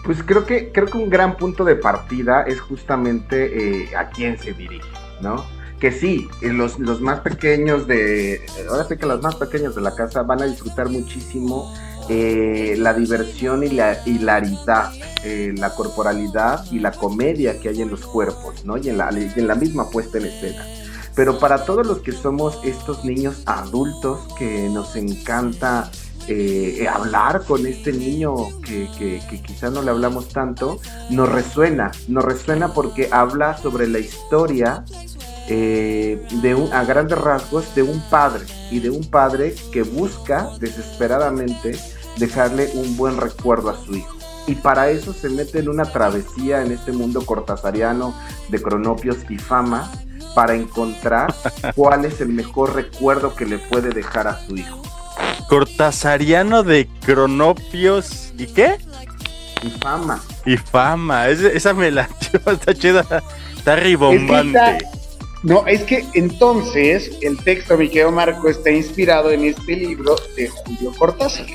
Pues creo que, creo que un gran punto de partida es justamente eh, a quién se dirige, ¿no? Que sí, eh, los, los más pequeños de, ahora sí que los más pequeños de la casa van a disfrutar muchísimo eh, la diversión y la hilaridad, eh, la corporalidad y la comedia que hay en los cuerpos, ¿no? Y en la, y en la misma puesta en escena. Pero para todos los que somos estos niños adultos que nos encanta eh, hablar con este niño que, que, quizá no le hablamos tanto, nos resuena, nos resuena porque habla sobre la historia eh, de un, a grandes rasgos de un padre y de un padre que busca desesperadamente dejarle un buen recuerdo a su hijo. Y para eso se mete en una travesía en este mundo cortasariano de cronopios y fama para encontrar cuál es el mejor recuerdo que le puede dejar a su hijo. Cortasariano de cronopios. ¿Y qué? Y fama. Y fama. Esa me la está chida. Está ribombante. Es que está- No, es que entonces el texto, mi querido Marco, está inspirado en este libro de Julio Cortázar.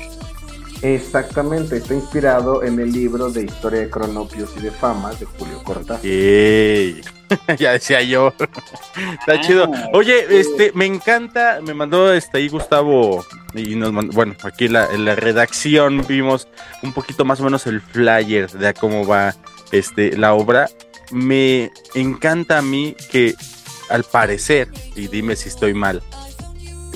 Exactamente, está inspirado en el libro de Historia de Cronopios y de Fama de Julio Cortázar. Ey, ya decía yo. Está chido. Oye, este, me encanta, me mandó este ahí Gustavo y nos mandó, bueno, aquí la, en la redacción vimos un poquito más o menos el flyer de cómo va este la obra. Me encanta a mí que al parecer, y dime si estoy mal,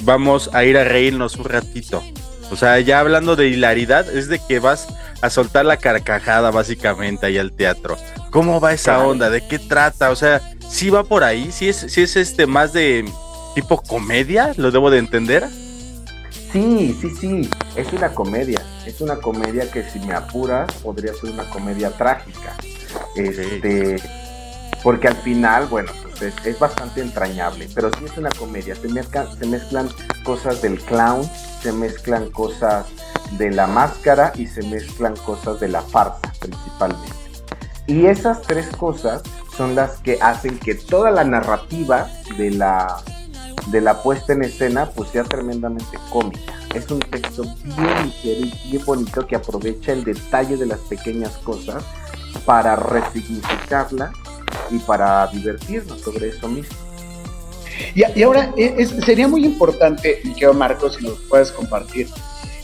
vamos a ir a reírnos un ratito. O sea, ya hablando de hilaridad, es de que vas a soltar la carcajada básicamente ahí al teatro. ¿Cómo va esa onda? ¿De qué trata? O sea, ¿sí va por ahí? ¿Sí es, sí es este más de tipo comedia? ¿Lo debo de entender? Sí, sí, sí, es una comedia, es una comedia que si me apuras podría ser una comedia trágica. Este, porque al final, bueno, pues es, es bastante entrañable, pero sí es una comedia, se mezclan, se mezclan cosas del clown, se mezclan cosas de la máscara y se mezclan cosas de la farsa principalmente. Y esas tres cosas son las que hacen que toda la narrativa de la, de la puesta en escena pues sea tremendamente cómica. Es un texto bien ligero y bien bonito que aprovecha el detalle de las pequeñas cosas para resignificarlas y para divertirnos sobre eso mismo. Y, ahora e- sería muy importante, mi Marcos, si nos puedes compartir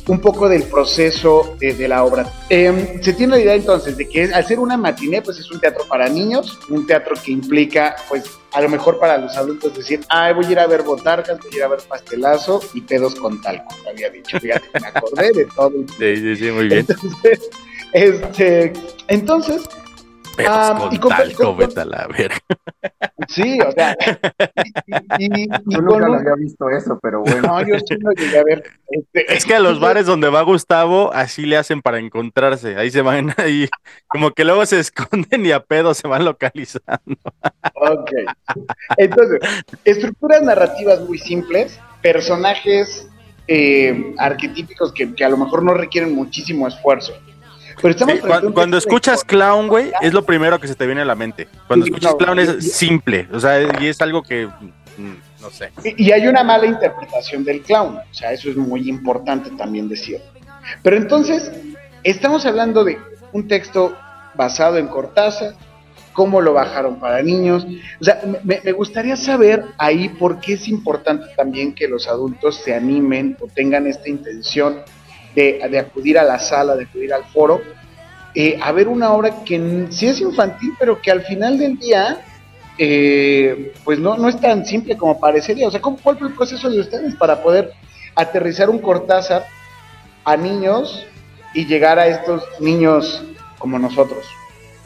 un poco del proceso de, de la obra. Eh, se tiene la idea entonces de que al ser una matiné, pues es un teatro para niños, un teatro que implica, pues a lo mejor para los adultos decir, ah, voy a ir a ver botargas, voy a ir a ver pastelazo y pedos con talco, te había dicho, fíjate, me acordé de todo. Sí, sí, sí, muy bien. Entonces, Este, entonces, Pero Ah, con y con- talco, con- vete a la verga. sí, o sea, y, y- y Yo con nunca lo había visto eso, pero bueno. no, yo sí lo llegué a ver. Este, Es que a los bares donde va Gustavo, así le hacen para encontrarse. Ahí se van, ahí, como que luego se esconden y a pedo se van localizando. Ok. Entonces, estructuras narrativas muy simples, personajes eh, arquetípicos que, que a lo mejor no requieren muchísimo esfuerzo. Pero estamos Sí, a cuando, cuando de escuchas clown, güey, es lo primero que se te viene a la mente. Cuando escuchas no, clown es simple, o sea, y es algo que, mm, no sé. Y y hay una mala interpretación del clown, o sea, eso es muy importante también decir. Pero entonces, estamos hablando de un texto basado en Cortázar, cómo lo bajaron para niños. O sea, me, me gustaría saber ahí por qué es importante también que los adultos se animen o tengan esta intención de, de acudir a la sala, de acudir al foro, eh, a ver una obra que sí es infantil, pero que al final del día eh, pues no, no es tan simple como parecería. O sea, ¿cómo, ¿cuál fue el proceso de ustedes para poder aterrizar un Cortázar a niños y llegar a estos niños como nosotros,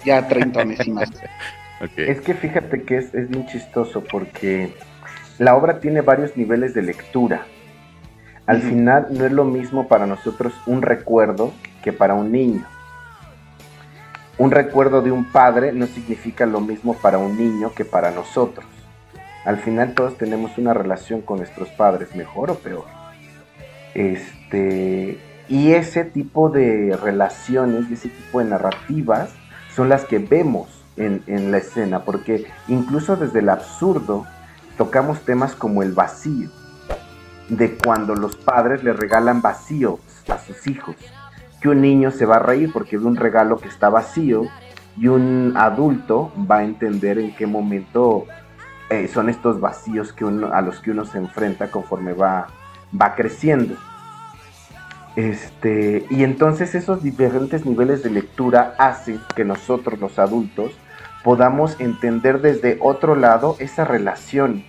ya treintones y más? Es que fíjate que es, es bien chistoso porque la obra tiene varios niveles de lectura. Al final no es lo mismo para nosotros un recuerdo que para un niño. Un recuerdo de un padre no significa lo mismo para un niño que para nosotros. Al final todos tenemos una relación con nuestros padres, mejor o peor. Este, y ese tipo de relaciones y ese tipo de narrativas son las que vemos en, en la escena, porque incluso desde el absurdo tocamos temas como el vacío, de cuando los padres le regalan vacíos a sus hijos, que un niño se va a reír porque ve un regalo que está vacío y un adulto va a entender en qué momento eh, son estos vacíos que a los que uno se enfrenta conforme va, va creciendo. Este, y entonces esos diferentes niveles de lectura hacen que nosotros los adultos podamos entender desde otro lado esas relaciones.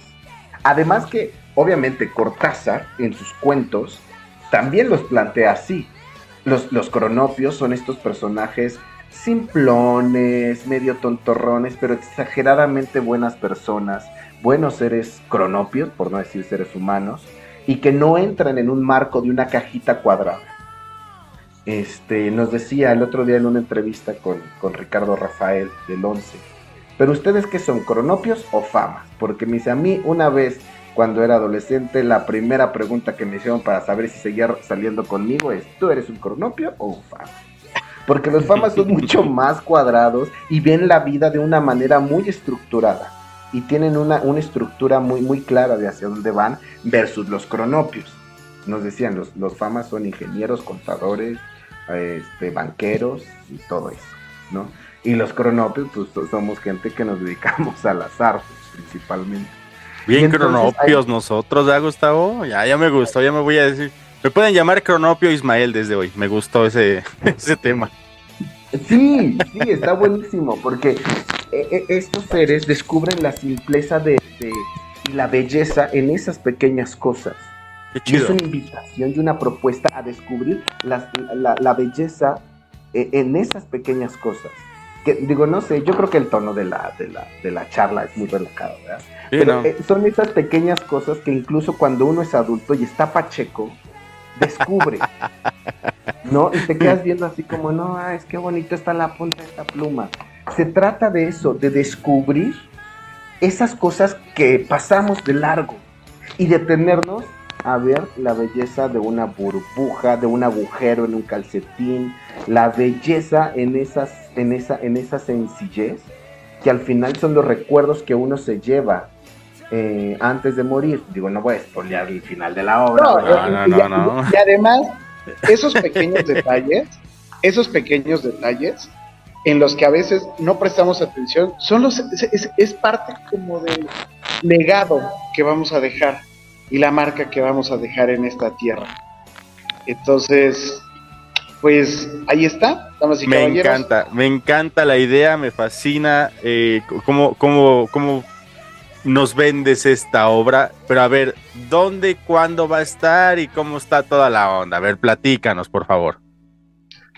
Además que, obviamente, Cortázar en sus cuentos también los plantea así. Los, cronopios son estos personajes simplones, medio tontorrones, pero exageradamente buenas personas, buenos seres cronopios, por no decir seres humanos, y que no entran en un marco de una cajita cuadrada. Este, nos decía el otro día en una entrevista con, con Ricardo Rafael del 11, pero ustedes qué son, cronopios o famas? Porque me dice a mí una vez cuando era adolescente, la primera pregunta que me hicieron para saber si seguía saliendo conmigo es, ¿tú eres un cronopio o un fama? Porque los famas son mucho más cuadrados y ven la vida de una manera muy estructurada y tienen una, una estructura muy, muy clara de hacia dónde van versus los cronopios. Nos decían, los, los famas son ingenieros, contadores, este, banqueros y todo eso, ¿no? Y los cronopios, pues somos gente que nos dedicamos a las artes principalmente. Bien entonces cronopios nosotros, ¿ya Gustavo? Ya, ya me gustó, ya me voy a decir. Me pueden llamar cronopio Ismael desde hoy. Me gustó ese, ese tema. Sí, sí, está buenísimo, porque eh, eh, estos seres descubren la simpleza de, de- y la belleza en esas pequeñas cosas. Qué Y es una invitación y una propuesta a descubrir las- la, la belleza eh, en esas pequeñas cosas. Que, digo, no sé, yo creo que el tono de la, de la, de la charla es muy relajado, ¿verdad? Sí, Pero no. eh, son esas pequeñas cosas que incluso cuando uno es adulto y está pacheco, descubre. ¿No? Y te quedas viendo así como, no, ah, es que bonito está la punta de esta pluma. Se trata de eso, de descubrir esas cosas que pasamos de largo y detenernos a ver la belleza de una burbuja, de un agujero en un calcetín, la belleza en esas, en esa, en esa sencillez, que al final son los recuerdos que uno se lleva eh, antes de morir. Digo, no voy a spoilear el final de la obra. No, ¿verdad? y- y- Y además, esos pequeños detalles, esos pequeños detalles en los que a veces no prestamos atención, son los, es- es parte como del legado que vamos a dejar y la marca que vamos a dejar en esta tierra. Entonces, pues ahí está, damas y Me caballeros. encanta, me encanta la idea, me fascina eh, cómo, cómo, cómo nos vendes esta obra. Pero a ver, ¿dónde, cuándo va a estar y cómo está toda la onda? A ver, platícanos, por favor.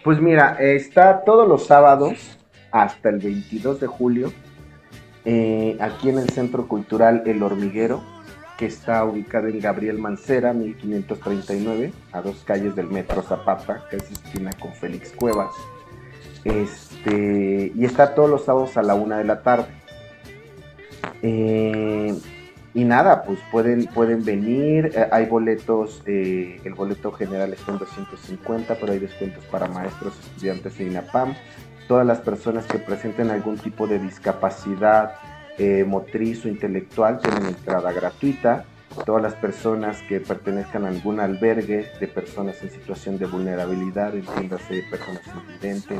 Pues mira, está todos los sábados hasta el 22 de julio eh, aquí en el Centro Cultural El Hormiguero, está ubicado en Gabriel Mancera, 1539, a dos calles del Metro Zapata, que es esquina con Félix Cuevas. Este, y está todos los sábados a la una de la tarde. Eh, y nada, pues pueden, pueden venir, eh, hay boletos, eh, el boleto general está en 250, pero hay descuentos para maestros, estudiantes de INAPAM. Todas las personas que presenten algún tipo de discapacidad eh, motriz o intelectual tienen entrada gratuita. Todas las personas que pertenezcan a algún albergue de personas en situación de vulnerabilidad, entiéndase personas invidentes,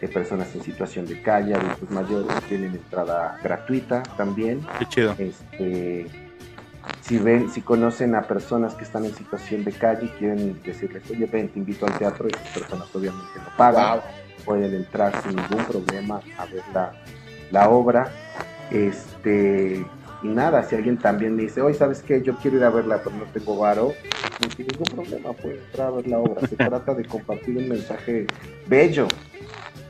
de personas en situación de calle, adultos mayores, tienen entrada gratuita también. Qué chido. Este, si ven, si conocen a personas que están en situación de calle y quieren decirles, oye, ven, te invito al teatro, y esas personas obviamente no pagan, pueden entrar sin ningún problema a ver la, la obra. Este, y nada, si alguien también me dice, oye, ¿sabes qué? Yo quiero ir a verla, pero no tengo varo, no sin ningún problema, puede entrar a ver la obra. Se trata de compartir un mensaje bello.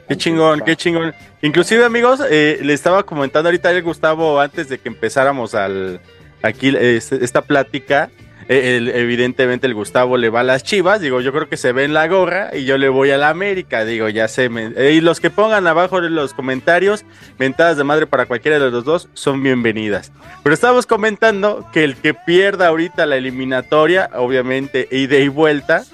Qué chingón, qué chingón. Inclusive, amigos, eh, le estaba comentando ahorita a Gustavo antes de que empezáramos al aquí este, esta plática. Evidentemente el Gustavo le va a las chivas, digo, yo creo que se ve en la gorra y yo le voy a la América, digo, ya sé. me- eh, y los que pongan abajo en los comentarios, mentadas de madre para cualquiera de los dos, son bienvenidas. Pero estábamos comentando que el que pierda ahorita la eliminatoria, obviamente, ida y vuelta,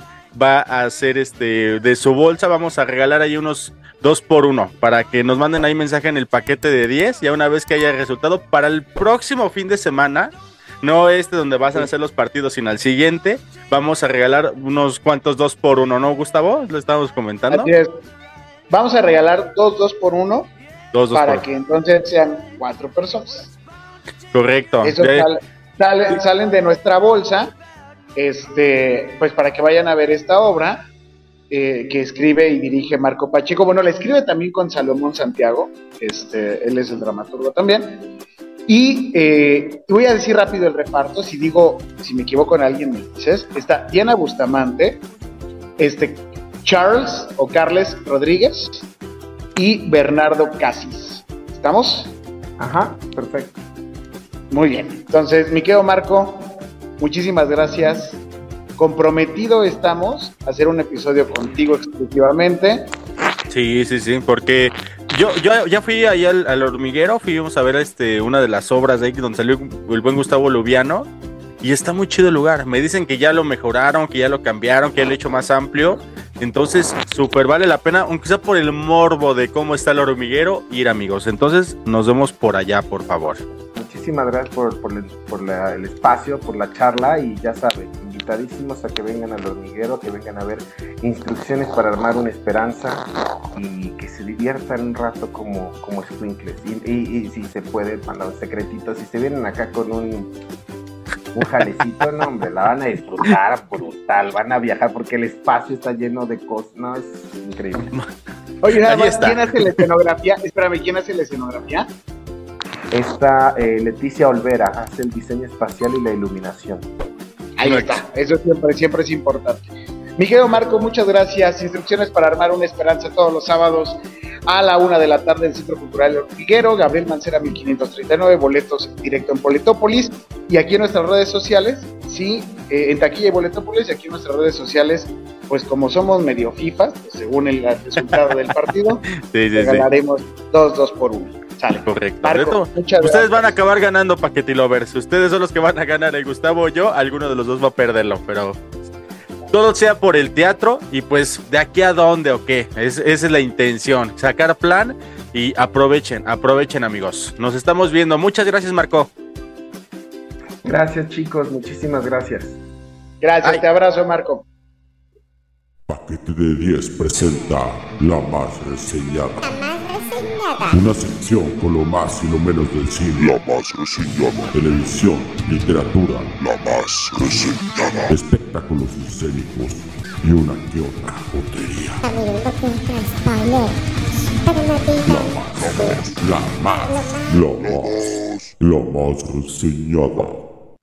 va a hacer este de su bolsa, vamos a regalar ahí unos dos por uno para que nos manden ahí mensaje en el paquete de 10 ya una vez que haya resultado para el próximo fin de semana. No este donde vas a hacer los partidos, sino al siguiente. Vamos a regalar unos cuantos dos por uno, ¿no, Gustavo? Lo estábamos comentando. Así es. Vamos a regalar dos, dos por uno Dos, dos para por que entonces sean cuatro personas. Correcto. Eso Ya- sale- sale- salen de nuestra bolsa, este, pues para que vayan a ver esta obra eh, que escribe y dirige Marco Pacheco. Bueno, la escribe también con Salomón Santiago, este, él es el dramaturgo también. Y eh, voy a decir rápido el reparto, si digo, si me equivoco en alguien me dices, está Diana Bustamante, este, Charles o Carles Rodríguez y Bernardo Casis. ¿Estamos? Ajá, perfecto. Muy bien. Entonces, mi querido Marco, muchísimas gracias. Comprometido estamos a hacer un episodio contigo exclusivamente. Sí, sí, sí, porque yo, yo ya fui ahí al, al hormiguero, fuimos a ver este una de las obras de ahí donde salió el buen Gustavo Lubiano y está muy chido el lugar. Me dicen que ya lo mejoraron, que ya lo cambiaron, que ya lo he hecho más amplio. Entonces, súper vale la pena, aunque sea por el morbo de cómo está el hormiguero, ir amigos. Entonces, nos vemos por allá, por favor. Muchísimas gracias por, por el, por la- el espacio, por la charla y ya saben, invitadísimos a que vengan al hormiguero, que vengan a ver instrucciones para armar una esperanza y que se diviertan un rato como, como squinkles. Y, y- y si se puede, para los secretitos, si se vienen acá con un, un jalecito, no hombre, la van a disfrutar brutal, van a viajar porque el espacio está lleno de cosas, no, es increíble. Oye, nada más. ¿quién hace la escenografía? Espérame, ¿quién hace la escenografía? Está eh, Leticia Olvera, hace el diseño espacial y la iluminación. Ahí está, eso siempre, siempre es importante. Mi querido Marco, muchas gracias. Instrucciones para armar una esperanza todos los sábados a la una de la tarde en el Centro Cultural Hormiguero, Gabriel Mancera 1539, boletos directo en Boletópolis y aquí en nuestras redes sociales, sí, eh, en taquilla y Boletópolis y aquí en nuestras redes sociales, pues como somos medio FIFA, pues, según el resultado del partido, Sí, sí, sí. regalaremos dos, dos por uno. Sale. Correcto. Marco, ustedes gracias. van a acabar ganando Paquete Lovers. Ustedes son los que van a ganar, el Gustavo o yo. Alguno de los dos va a perderlo, pero todo sea por el teatro y pues de aquí a dónde o qué. Es- esa es la intención. Sacar plan y aprovechen, aprovechen amigos. Nos estamos viendo. Muchas gracias, Marco. Gracias chicos, muchísimas gracias. Gracias, te abrazo, Marco. Paquete de 10 presenta La Más Reseñada. Una sección con lo más y lo menos del cine. La Más Reseñada. Televisión, literatura. La Más Reseñada. Espectáculos escénicos y una que otra jotería. La más, la más, la más reseñada.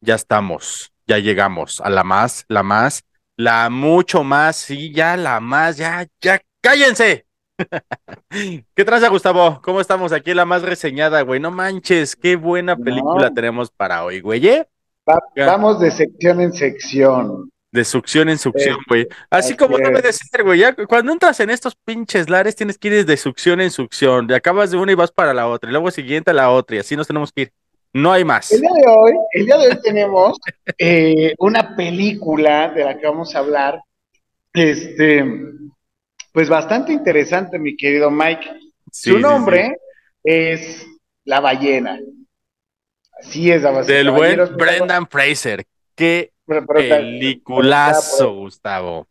Ya estamos, ya llegamos a la más, la más, la mucho más, sí, ya la más, ya, ya ¡Cállense! ¿Qué traza, Gustavo? ¿Cómo estamos aquí? La más reseñada, güey. No manches, qué buena película No. tenemos para hoy, güey. ¿eh? Va- vamos de sección en sección. De succión en succión, Eh, güey. Así así como debe es. de ser, güey. Cuando entras en estos pinches lares, tienes que ir de succión en succión. De acabas de una y vas para la otra. Y luego siguiente a la otra. Y así nos tenemos que ir. No hay más. El día de hoy, el día de hoy tenemos eh, una película de la que vamos a hablar, este, pues bastante interesante, mi querido Mike. Sí, Su sí, nombre es La Ballena. Así es, y Del buen. Brendan Fraser. Qué Pero- pero- peliculazo, Gustavo.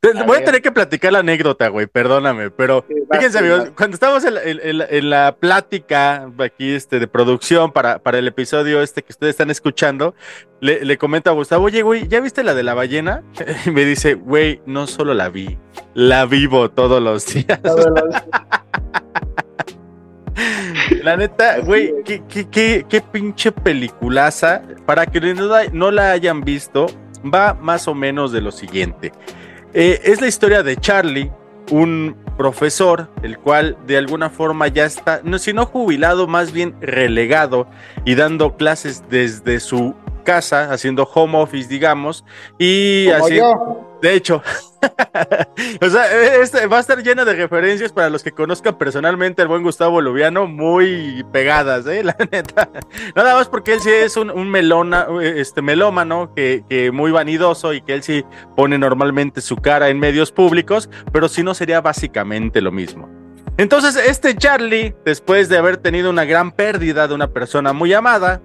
Te- A Voy a tener que platicar la anécdota, güey, perdóname, pero fíjense, sí, amigos, cuando estamos en la, en- en la- en la plática aquí este, de producción para, para el episodio este que ustedes están escuchando, le, le comento a Gustavo, oye, güey, ¿ya viste la de la ballena? Y me dice, güey, no solo la vi, la vivo todos los días. La neta, güey, qué, qué, qué, qué pinche peliculaza. Para que no la, no la hayan visto, va más o menos de lo siguiente. Eh, es la historia de Charlie, un profesor, el cual de alguna forma ya está, no, si no jubilado, más bien relegado y dando clases desde su casa, haciendo home office, digamos, y Como así. yo. De hecho, o sea, este va a estar llena de referencias para los que conozcan personalmente al buen Gustavo Lubiano, muy pegadas, ¿eh? La neta. Nada más porque él sí es un, un melona, este melómano, que, que muy vanidoso y que él sí pone normalmente su cara en medios públicos, pero si no sería básicamente lo mismo. Entonces, este Charlie, después de haber tenido una gran pérdida de una persona muy amada,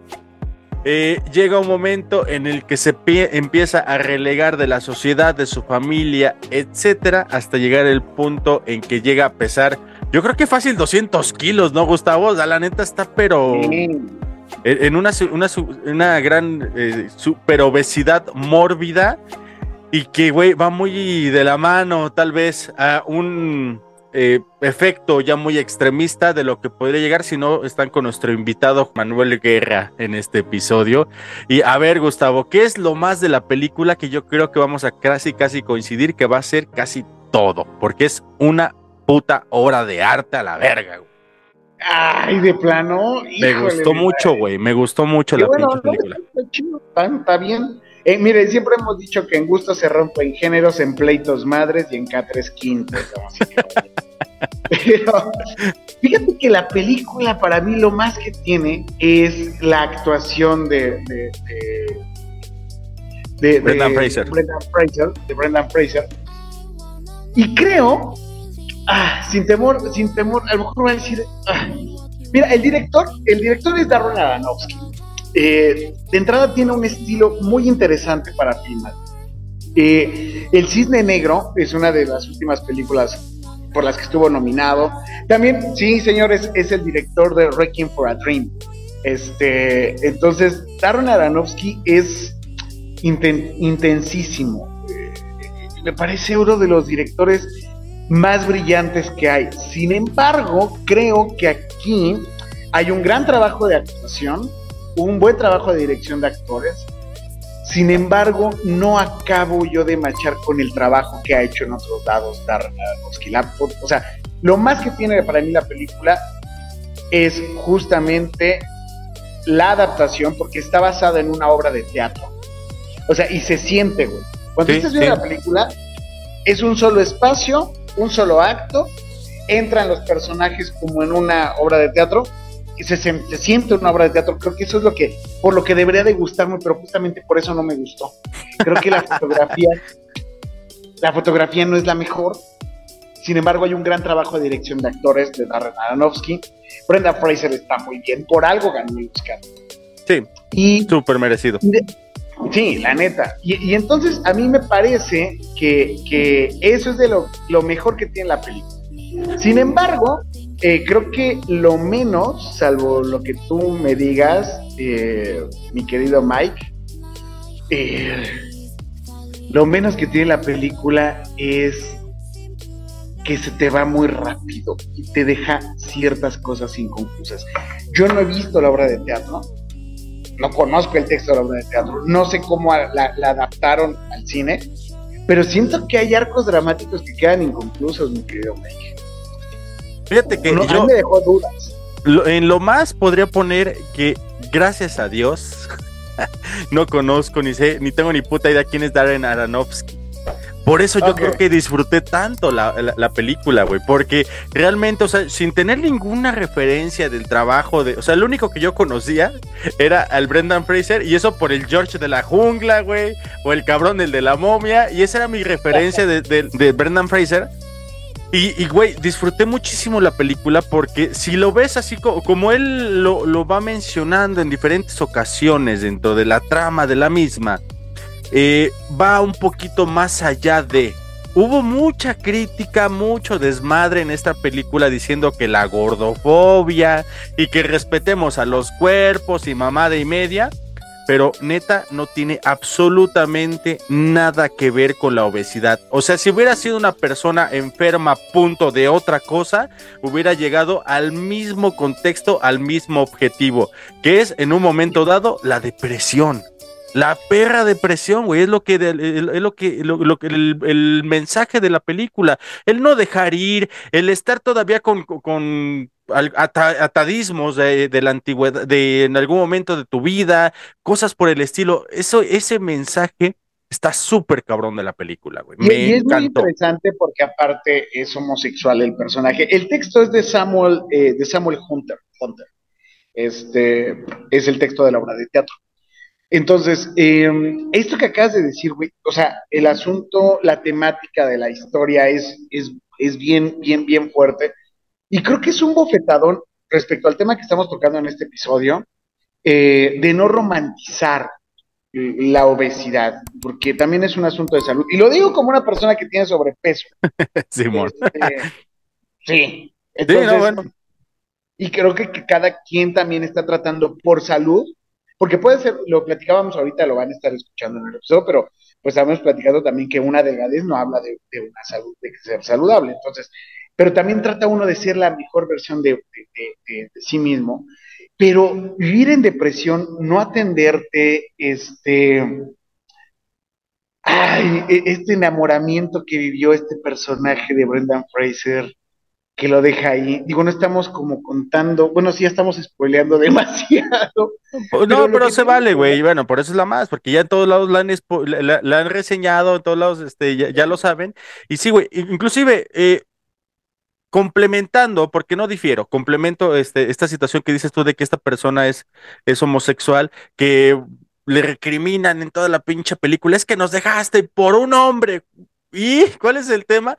eh, llega un momento en el que se pie- empieza a relegar de la sociedad, de su familia, etcétera, hasta llegar el punto en que llega a pesar, yo creo que fácil 200 kilos, ¿no, Gustavo? O sea, la neta está, pero en, en una, una gran eh, super obesidad mórbida y que, güey, va muy de la mano, tal vez, a un eh, efecto ya muy extremista de lo que podría llegar si no están con nuestro invitado Manuel Guerra en este episodio. Y a ver, Gustavo, ¿qué es lo más de la película que yo creo que vamos a casi, casi coincidir que va a ser casi todo? Porque es una puta obra de arte a la verga, güey. Ay, de plano. Me gustó mucho, güey. Me gustó mucho la bueno, pinche ¿no? película. Está chido, está, está bien. Eh, mire, siempre hemos dicho que en gusto se rompen géneros, en pleitos madres y en catres quintos. damas y caballeros. Pero fíjate que la película para mí lo más que tiene es la actuación de, de, de, de- de Brendan Fraser. Brendan Fraser, de Brendan Fraser. Y creo, ah, sin temor, sin temor, a lo mejor voy a decir, ah, mira, el director, el director es Darren Aronofsky. Eh, de entrada tiene un estilo muy interesante para filmar. Eh, el Cisne Negro es una de las últimas películas por las que estuvo nominado. También, sí, señores, es el director de Requiem for a Dream. Este, entonces, Darren Aronofsky es inten- intensísimo. Eh, me parece uno de los directores más brillantes que hay. Sin embargo, creo que aquí hay un gran trabajo de actuación, un buen trabajo de dirección de actores. Sin embargo, no acabo yo de marchar con el trabajo que ha hecho en otros lados Darren Aronofsky. La- O sea, lo más que tiene para mí la película es justamente la adaptación, porque está basada en una obra de teatro. O sea, y se siente, güey. Cuando Sí, estás viendo sí. la película, es un solo espacio, un solo acto, entran los personajes como en una obra de teatro, y se, se- se siente una obra de teatro. Creo que eso es lo que, por lo que debería de gustarme, pero justamente por eso no me gustó. Creo que la fotografía, la fotografía no es la mejor. Sin embargo, hay un gran trabajo de dirección de actores de Darren Aronofsky. Brenda Fraser está muy bien, por algo ganó el Oscar. Sí, y súper merecido. Sí, la neta. Y, y entonces a mí me parece que, que eso es de lo, lo mejor que tiene la película. Sin embargo, eh, creo que lo menos, salvo lo que tú me digas, eh, mi querido Mike, eh, lo menos que tiene la película es que se te va muy rápido y te deja ciertas cosas inconclusas. Yo no he visto la obra de teatro, no conozco el texto de la obra de teatro, no sé cómo la adaptaron al cine, pero siento que hay arcos dramáticos que quedan inconclusos, mi querido Mike. Fíjate que No, yo me dejó dudas. lo- en lo más podría poner que gracias a Dios no conozco ni sé ni tengo ni puta idea quién es Darren Aronofsky. Por eso yo creo que disfruté tanto la, la- la película, güey, porque realmente, o sea, sin tener ninguna referencia del trabajo de, o sea, lo único que yo conocía era al Brendan Fraser y eso por el George de la jungla, güey, o el cabrón del de la momia, y esa era mi referencia de, de- de Brendan Fraser. Y, güey, disfruté muchísimo la película porque si lo ves así co- como, él lo, lo va mencionando en diferentes ocasiones dentro de la trama de la misma, eh, va un poquito más allá de... Hubo mucha crítica, mucho desmadre en esta película diciendo que la gordofobia y que respetemos a los cuerpos y mamada y media, pero neta no tiene absolutamente nada que ver con la obesidad. O sea, si hubiera sido una persona enferma, punto de otra cosa, hubiera llegado al mismo contexto, al mismo objetivo, que es en un momento dado la depresión. La perra depresión, güey, es lo que, es lo que, lo, que el, el mensaje de la película. El no dejar ir, el estar todavía con, con- atadismos de, de la antigüedad, de en algún momento de tu vida, cosas por el estilo. Eso, ese mensaje está súper cabrón de la película, güey. Y, Me y es muy interesante porque aparte es homosexual el personaje. El texto es de Samuel, eh, de Samuel Hunter, Hunter. Este es el texto de la obra de teatro. Entonces, eh, esto que acabas de decir, güey, o sea, el asunto, la temática de la historia es, es, es bien, bien, bien fuerte. Y creo que es un bofetadón respecto al tema que estamos tocando en este episodio, eh, de no romantizar la obesidad, porque también es un asunto de salud. Y lo digo como una persona que tiene sobrepeso. Simón. Este, sí. Sí, no, bueno. y creo que, que cada quien también está tratando por salud, porque puede ser, lo platicábamos ahorita, lo van a estar escuchando en el episodio, pero pues estamos platicando también que una delgadez no habla de, de una salud, de ser saludable. Entonces, pero también trata uno de ser la mejor versión de, de- de- de- de sí mismo. Pero vivir en depresión, no atenderte, este, ay, e- este enamoramiento que vivió este personaje de Brendan Fraser, que lo deja ahí. Digo, no estamos como contando, bueno, sí ya estamos spoileando demasiado. No, pero se vale, güey. Bueno, por eso es la más, porque ya en todos lados la han, expo- la, la- la han reseñado, en todos lados este, ya, ya lo saben. Y sí, güey, in- inclusive eh, complementando, porque no difiero, complemento este, esta situación que dices tú de que esta persona es, es homosexual, que le recriminan en toda la pinche película, es que nos dejaste por un hombre. ¿Y cuál es el tema?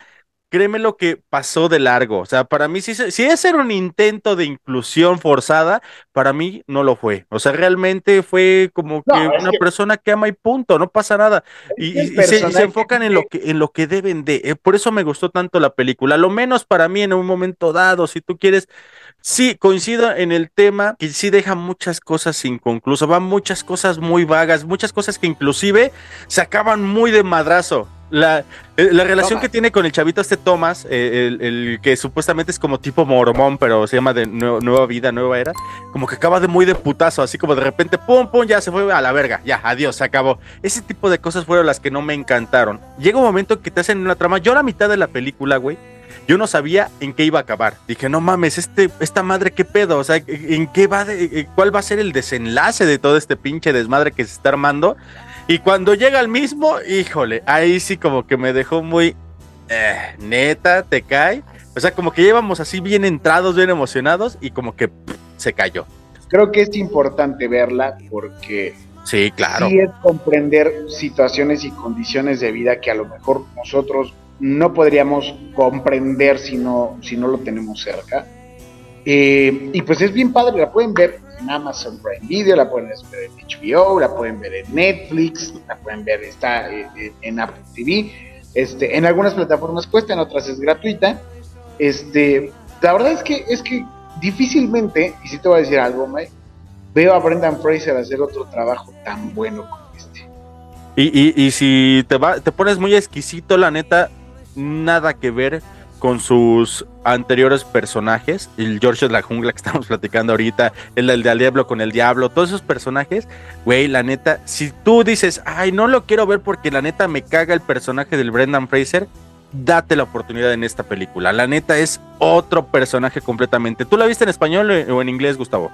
Créeme lo que pasó de largo. O sea, para mí, si, si ese era un intento de inclusión forzada, para mí no lo fue. O sea, realmente fue como No, que una que- persona que ama y punto, no pasa nada. Y, se, y se enfocan en lo que, en lo que deben de. eh, por eso me gustó tanto la película. Lo menos para mí en un momento dado, si tú quieres. Sí, coincido en el tema que sí deja muchas cosas inconclusas, van muchas cosas muy vagas, muchas cosas que inclusive se acaban muy de madrazo. La, eh, la relación Thomas. que tiene con el chavito este Thomas, eh, el, el que supuestamente es como tipo mormón, pero se llama de nue- nueva vida, nueva era, como que acaba de muy de putazo, así como de repente, pum, pum, ya se fue a la verga, ya, adiós, se acabó. Ese tipo de cosas fueron las que no me encantaron. Llega un momento que te hacen una trama, yo a la mitad de la película, güey, yo no sabía en qué iba a acabar. Dije, no mames, este, esta madre, qué pedo, o sea, en qué va, de, eh, cuál va a ser el desenlace de todo este pinche desmadre que se está armando. Y cuando llega al mismo, híjole, ahí sí como que me dejó muy, eh, neta, te cae. O sea, como que llevamos así bien entrados, bien emocionados y como que pff, se cayó. Creo que es importante verla porque Sí, claro. sí es comprender situaciones y condiciones de vida que a lo mejor nosotros no podríamos comprender si no, si no lo tenemos cerca. Eh, y pues es bien padre, la pueden ver en Amazon Prime Video, la pueden ver en HBO, la pueden ver en Netflix, la pueden ver, está eh, eh, en Apple TV. Este, en algunas plataformas cuesta, en otras es gratuita. Este, la verdad es que es que difícilmente, y si te voy a decir algo, Mike, veo a Brendan Fraser hacer otro trabajo tan bueno como este. Y, y, y si te, va, te pones muy exquisito, la neta, nada que ver con sus anteriores personajes, el George de la jungla que estamos platicando ahorita, el del diablo con el diablo, todos esos personajes, güey, la neta, si tú dices, ay, no lo quiero ver porque la neta me caga el personaje del Brendan Fraser, date la oportunidad en esta película. La neta es otro personaje completamente. ¿Tú la viste en español o en inglés, Gustavo?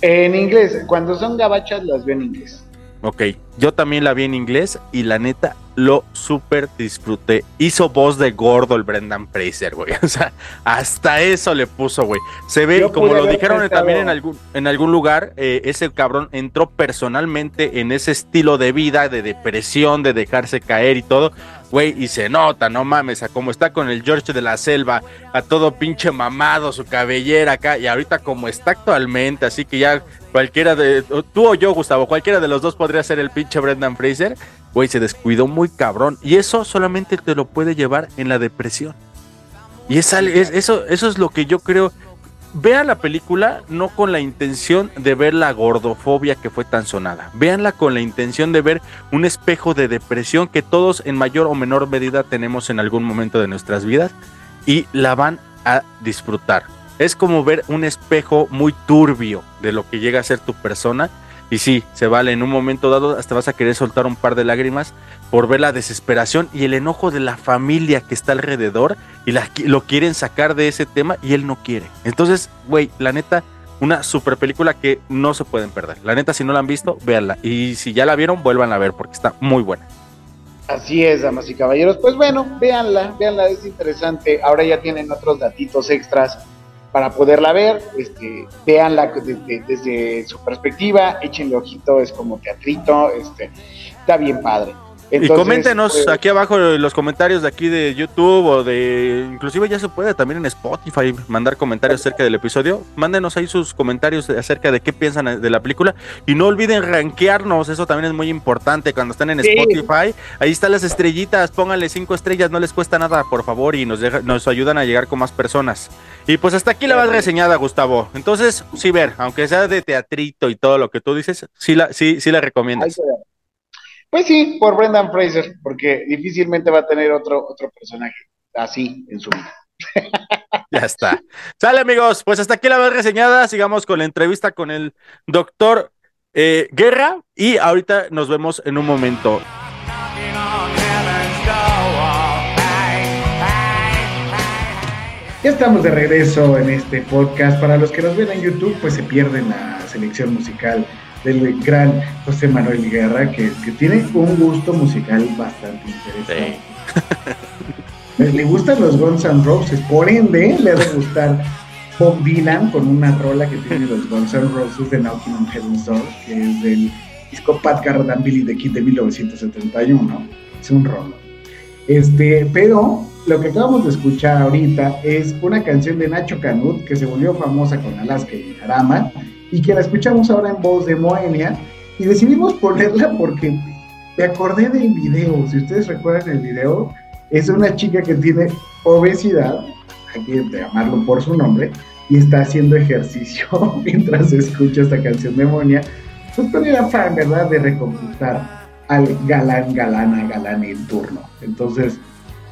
En inglés, cuando son gabachas las veo en inglés. Ok, yo también la vi en inglés y la neta lo súper disfruté. Hizo voz de gordo el Brendan Fraser, güey. O sea, hasta eso le puso, güey. Se ve, como lo dijeron también en algún, en algún lugar, eh, ese cabrón entró personalmente en ese estilo de vida, de depresión, de dejarse caer y todo. Güey, y se nota, no mames, a como está con el George de la Selva, a todo pinche mamado, su cabellera acá, y ahorita como está actualmente, así que ya cualquiera de, tú o yo, Gustavo, cualquiera de los dos podría ser el pinche Brendan Fraser, güey, se descuidó muy cabrón, y eso solamente te lo puede llevar en la depresión. Y es, eso, eso es lo que yo creo vean la película no con la intención de ver la gordofobia que fue tan sonada. Véanla con la intención de ver un espejo de depresión que todos en mayor o menor medida tenemos en algún momento de nuestras vidas y la van a disfrutar. Es como ver un espejo muy turbio de lo que llega a ser tu persona y sí, se vale, en un momento dado hasta vas a querer soltar un par de lágrimas por ver la desesperación y el enojo de la familia que está alrededor y lo quieren sacar de ese tema y él no quiere. Entonces, güey, la neta, una super película que no se pueden perder. La neta, si no la han visto, véanla. Y si ya la vieron, vuelvan a ver porque está muy buena. Así es, damas y caballeros. Pues bueno, véanla, véanla, es interesante. Ahora ya tienen otros datitos extras para poderla ver, este, véanla desde, desde su perspectiva, échenle ojito, es como teatrito, este, está bien padre y coméntenos pues, aquí abajo los comentarios de aquí de YouTube o de inclusive ya se puede también en Spotify mandar comentarios acerca del episodio. Mándenos ahí sus comentarios acerca de qué piensan de la película y no olviden rankearnos, eso también es muy importante cuando están en Spotify. Ahí están las estrellitas, pónganle cinco estrellas, no les cuesta nada, por favor, y nos nos ayudan a llegar con más personas. Y pues hasta aquí la vas reseñada, Gustavo. Entonces, sí ver, aunque sea de teatrito y todo lo que tú dices, sí la sí sí la recomiendas. Pues sí, por Brendan Fraser, porque difícilmente va a tener otro, otro personaje así en su vida. ya está. Sale amigos, pues hasta aquí la vez reseñada, sigamos con la entrevista con el doctor eh, Guerra y ahorita nos vemos en un momento. Ya estamos de regreso en este podcast. Para los que nos ven en YouTube, pues se pierden la selección musical del gran José Manuel Guerra, que, tiene un gusto musical bastante interesante. Le gustan los Guns N' Roses, por ende le debe gustar Bob Dylan con una rola que tiene los Guns N' Roses de Knocking on Heaven's Door, que es del disco Pat Garrett and Billy the Kid de 1971. Es un rolo. Este, pero lo que acabamos de escuchar ahorita es una canción de Nacho Canut que se volvió famosa con Alaska y Jarama y que la escuchamos ahora en voz de Moenia y decidimos ponerla porque me acordé del video, si ustedes recuerdan el video, es una chica que tiene obesidad, hay que llamarlo por su nombre, y está haciendo ejercicio mientras escucha esta canción de Moenia, pues afán, ¿verdad?, de reconquistar al galán, galana, galán en turno. Entonces,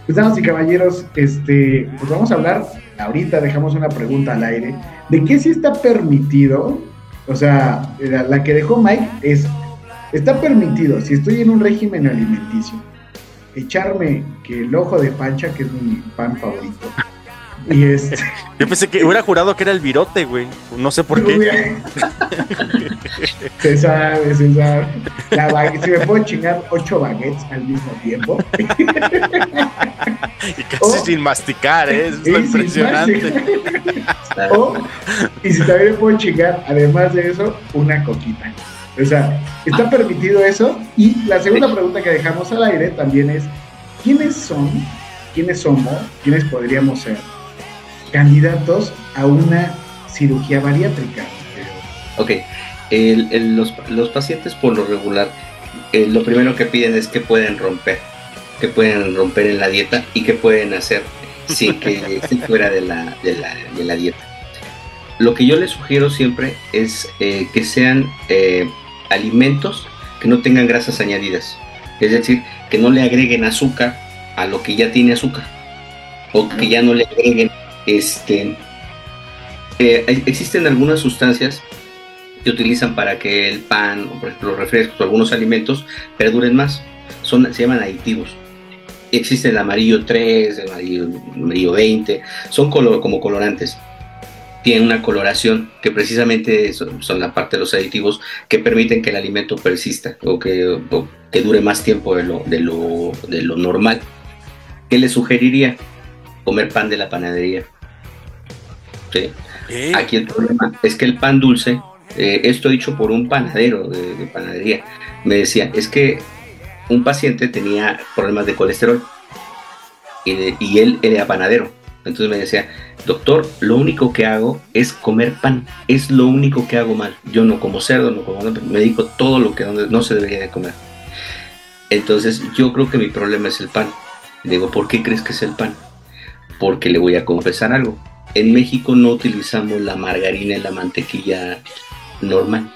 pues damas y caballeros, este, pues vamos a hablar, ahorita dejamos una pregunta al aire, de qué sí está permitido o sea, la, que dejó Mike es, está permitido, si estoy en un régimen alimenticio, echarme que el ojo de pancha, que es mi pan favorito. Y este... Yo pensé que hubiera jurado que era el virote, güey. No sé por qué. se sabe, se sabe. si me puedo chingar ocho baguettes al mismo tiempo. y casi sin masticar, ¿eh? es lo impresionante. y si también me puedo chingar, además de eso, una coquita. O sea, está permitido eso. Y la segunda pregunta que dejamos al aire también es, ¿quiénes son, quiénes somos, quiénes podríamos ser candidatos a una cirugía bariátrica? Ok, los, los, pacientes por lo regular, eh, lo primero que piden es que pueden romper, que pueden romper en la dieta y que pueden hacer sin que estén fuera de la, de la, de la dieta. Lo que yo les sugiero siempre es eh, que sean eh, alimentos que no tengan grasas añadidas. Es decir, que no le agreguen azúcar a lo que ya tiene azúcar. o que ya no le agreguen este eh, existen algunas sustancias que utilizan para que el pan o por ejemplo los refrescos o algunos alimentos perduren más son se llaman aditivos existe el amarillo 3 el amarillo, amarillo 20 son como colorantes tienen una coloración que precisamente son, la parte de los aditivos que permiten que el alimento persista o que, dure más tiempo de lo, de, lo, de lo normal. ¿Qué le sugeriría? Comer pan de la panadería. ¿Sí? Aquí el problema es que el pan dulce, eh, esto dicho por un panadero de, de, panadería, me decía, es que un paciente tenía problemas de colesterol y, él era panadero. Entonces me decía, doctor, lo único que hago es comer pan, es lo único que hago mal. Yo no como cerdo, no como me dedico todo lo que no se debería de comer. Entonces yo creo que mi problema es el pan. Digo, ¿por qué crees que es el pan? Porque le voy a confesar algo. En México no utilizamos la margarina y la mantequilla normal.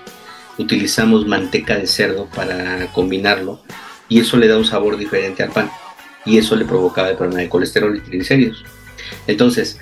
Utilizamos manteca de cerdo para combinarlo y eso le da un sabor diferente al pan. Y eso le provocaba el problema de colesterol y triglicéridos. Entonces,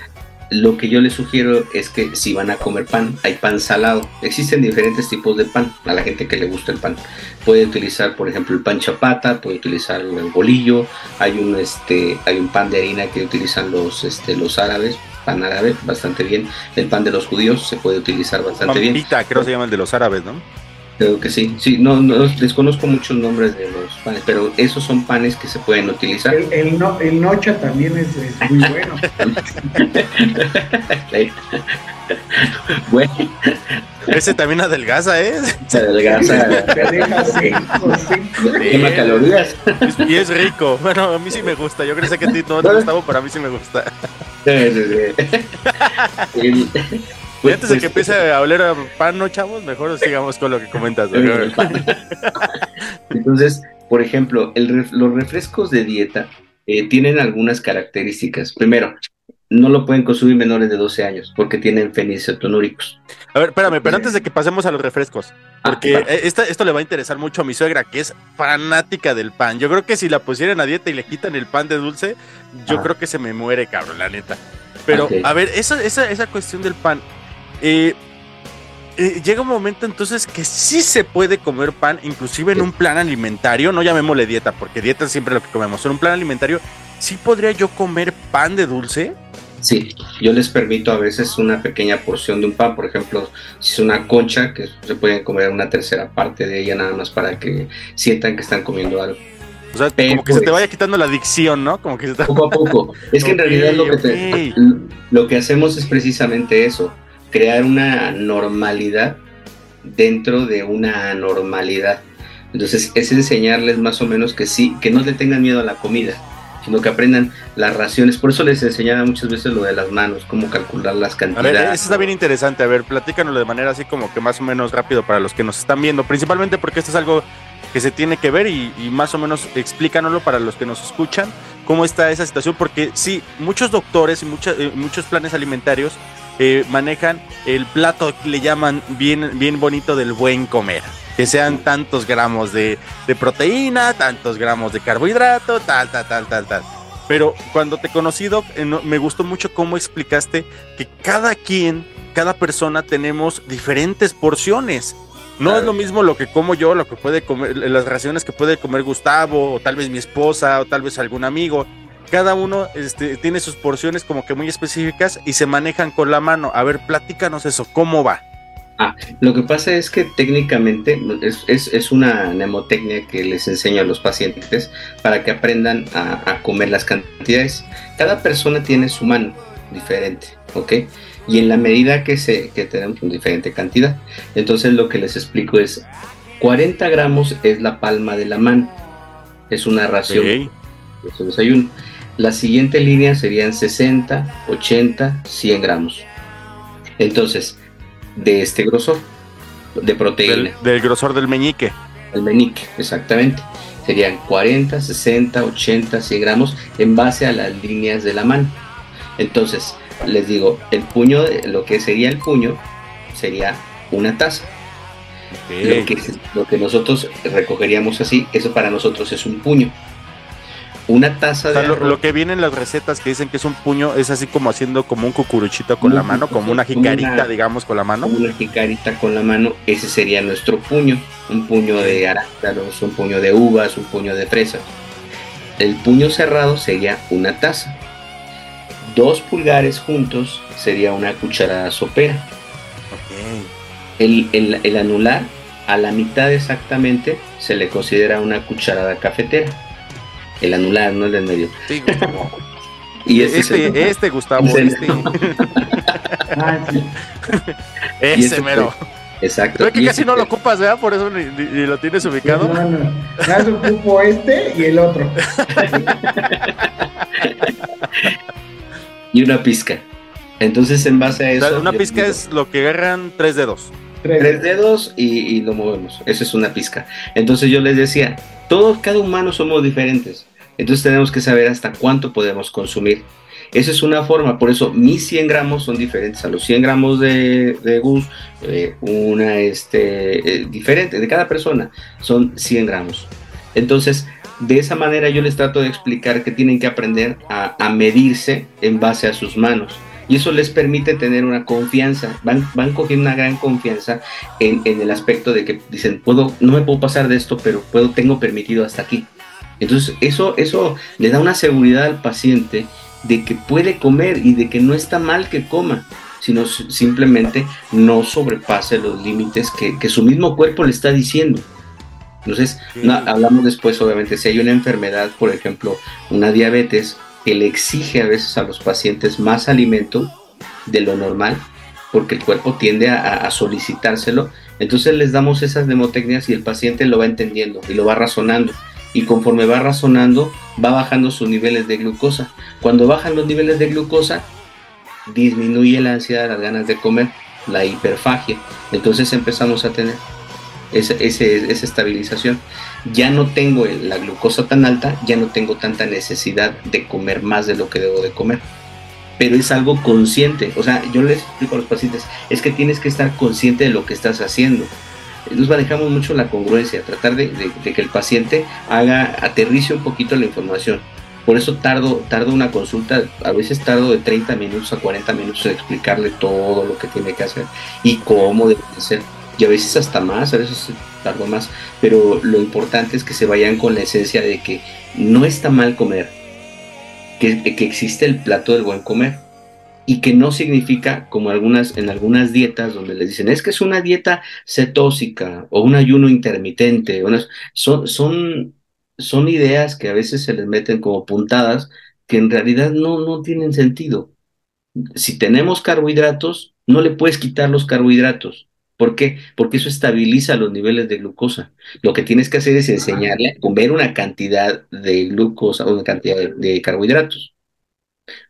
lo que yo les sugiero es que si van a comer pan, hay pan salado. Existen diferentes tipos de pan a la gente que le gusta el pan. Puede utilizar, por ejemplo, el pan chapata, puede utilizar el bolillo, hay un este, hay un pan de harina que utilizan los este, los árabes, pan árabe, bastante bien. El pan de los judíos se puede utilizar bastante bien. creo que se llama el de los árabes, ¿no? Creo que sí, sí, no, no desconozco muchos nombres de los panes, pero esos son panes que se pueden utilizar. El, el, no, el nocha también es, es muy bueno. bueno. Ese también adelgaza, ¿eh? Se adelgaza. Te deja cinco, cinco. Quema calorías. Y es rico. Bueno, a mí sí me gusta. Yo creo que a ti no te gustaba, pero a mí sí me gusta. Sí, sí, sí. Y antes de que empiece a oler a pan, ¿no, chavos? Mejor sigamos con lo que comentas. ¿no? Entonces, por ejemplo, el los refrescos de dieta eh, tienen algunas características. Primero, no lo pueden consumir menores de 12 años porque tienen fenilcetonúricos. A ver, espérame, pero antes de que pasemos a los refrescos, porque ah, esta, esto le va a interesar mucho a mi suegra, que es fanática del pan. Yo creo que si la pusieran a dieta y le quitan el pan de dulce, yo ah. creo que se me muere, cabrón, la neta. Pero, okay. a ver, esa, esa, esa cuestión del pan, eh, eh, llega un momento entonces que sí se puede comer pan, inclusive en un plan alimentario, no llamémosle dieta, porque dieta es siempre lo que comemos, en un plan alimentario, ¿sí podría yo comer pan de dulce? Sí, yo les permito a veces una pequeña porción de un pan, por ejemplo, si es una concha, que se pueden comer una tercera parte de ella nada más para que sientan que están comiendo algo. O sea, Pero, como que se te vaya quitando la adicción, ¿no? Como que se está... Poco a poco. Es que en realidad lo que, te, lo que hacemos es precisamente eso crear una normalidad dentro de una anormalidad. Entonces es enseñarles más o menos que sí, que no le tengan miedo a la comida, sino que aprendan las raciones. Por eso les enseñaba muchas veces lo de las manos, cómo calcular las cantidades. A ver, eso está bien interesante. A ver, platícanos de manera así como que más o menos rápido para los que nos están viendo, principalmente porque esto es algo que se tiene que ver y, y más o menos explícanoslo para los que nos escuchan, cómo está esa situación, porque sí, muchos doctores y mucha, eh, muchos planes alimentarios eh, manejan el plato que le llaman bien, bien bonito del buen comer. Que sean tantos gramos de, de proteína, tantos gramos de carbohidrato, tal, tal, tal, tal, tal. Pero cuando te conocí, Doc, eh, no, me gustó mucho cómo explicaste que cada quien, cada persona tenemos diferentes porciones. No claro. es lo mismo lo que como yo, lo que puede comer, las raciones que puede comer Gustavo, o tal vez mi esposa, o tal vez algún amigo cada uno este, tiene sus porciones como que muy específicas y se manejan con la mano. A ver, platícanos eso, ¿cómo va? Ah, lo que pasa es que técnicamente es, es, es, una mnemotecnia que les enseño a los pacientes para que aprendan a, a, comer las cantidades. Cada persona tiene su mano diferente, ¿ok? Y en la medida que, se, que tenemos una diferente cantidad, entonces lo que les explico es 40 gramos es la palma de la mano, es una ración, okay. es un desayuno. La siguiente línea serían 60, 80, 100 gramos. Entonces, de este grosor de proteína. Del, del grosor del meñique. El meñique, exactamente. Serían 40, 60, 80, 100 gramos en base a las líneas de la mano. Entonces, les digo, el puño, lo que sería el puño, sería una taza. Okay. Lo, que, lo que nosotros recogeríamos así, eso para nosotros es un puño. Una taza O sea, de lo, lo que viene en las recetas que dicen que es un puño es así como haciendo como un cucuruchito con Un la mano, como una jicarita, una- digamos, con la mano. una jicarita con la mano, ese sería nuestro puño, un puño de arándanos, un puño de uvas, un puño de fresas. El puño cerrado sería una taza. Dos pulgares juntos sería una cucharada sopera. El, el- el anular, a la mitad exactamente, se le considera una cucharada cafetera. El anular, no el del medio. Sí, Gustavo. Y ese es el- este, este, Gustavo, es el- este. Ah, sí. y Ese ese mero. fue- Exacto. Creo que casi no lo ocupas, ¿verdad? Por eso ni, ni- ni lo tienes ubicado. No, no. Más ocupo este y el otro. y una pizca. Entonces, en base a O eso. sea, una pizca digo, es lo que agarran tres dedos. tres dedos y, y lo movemos. Eso es una pizca. Entonces yo les decía, todos, cada humano somos diferentes. Entonces tenemos que saber hasta cuánto podemos consumir. Esa es una forma, por eso mis 100 gramos son diferentes a los 100 gramos de, Gus, eh, una este, eh, diferente de cada persona, son 100 gramos. Entonces, de esa manera yo les trato de explicar que tienen que aprender a medirse en base a sus manos. Y eso les permite tener una confianza, van, van cogiendo una gran confianza en, en el aspecto de que dicen, puedo, no me puedo pasar de esto, pero puedo, tengo permitido hasta aquí. Entonces, eso, eso le da una seguridad al paciente de que puede comer y de que no está mal que coma, sino simplemente no sobrepase los límites que, que su mismo cuerpo le está diciendo. Entonces, no, hablamos después, obviamente, si hay una enfermedad, por ejemplo, una diabetes, que le exige a veces a los pacientes más alimento de lo normal, porque el cuerpo tiende a, solicitárselo. Entonces les damos esas mnemotecnias y el paciente lo va entendiendo y lo va razonando. Y conforme va razonando, va bajando sus niveles de glucosa. Cuando bajan los niveles de glucosa, disminuye la ansiedad, las ganas de comer, la hiperfagia. Entonces empezamos a tener esa, ese- esa estabilización. Ya no tengo la glucosa tan alta, ya no tengo tanta necesidad de comer más de lo que debo de comer. Pero es algo consciente. O sea, yo les explico a los pacientes, es que tienes que estar consciente de lo que estás haciendo. Nos manejamos mucho la congruencia, tratar de, de- que el paciente haga, aterrice un poquito la información. Por eso tardo, tardo una consulta, a veces tardo de 30 minutos a 40 minutos en explicarle todo lo que tiene que hacer y cómo debe de ser. Y a veces hasta más, a veces tardo más. Pero lo importante es que se vayan con la esencia de que no está mal comer, que, que existe el plato del buen comer y que no significa como algunas en algunas dietas donde les dicen es que es una dieta cetósica o un ayuno intermitente son son son ideas que a veces se les meten como puntadas que en realidad no no tienen sentido si tenemos carbohidratos no le puedes quitar los carbohidratos ¿Por qué? Porque eso estabiliza los niveles de glucosa. Lo que tienes que hacer es enseñarle a comer una cantidad de glucosa o una cantidad de, de carbohidratos.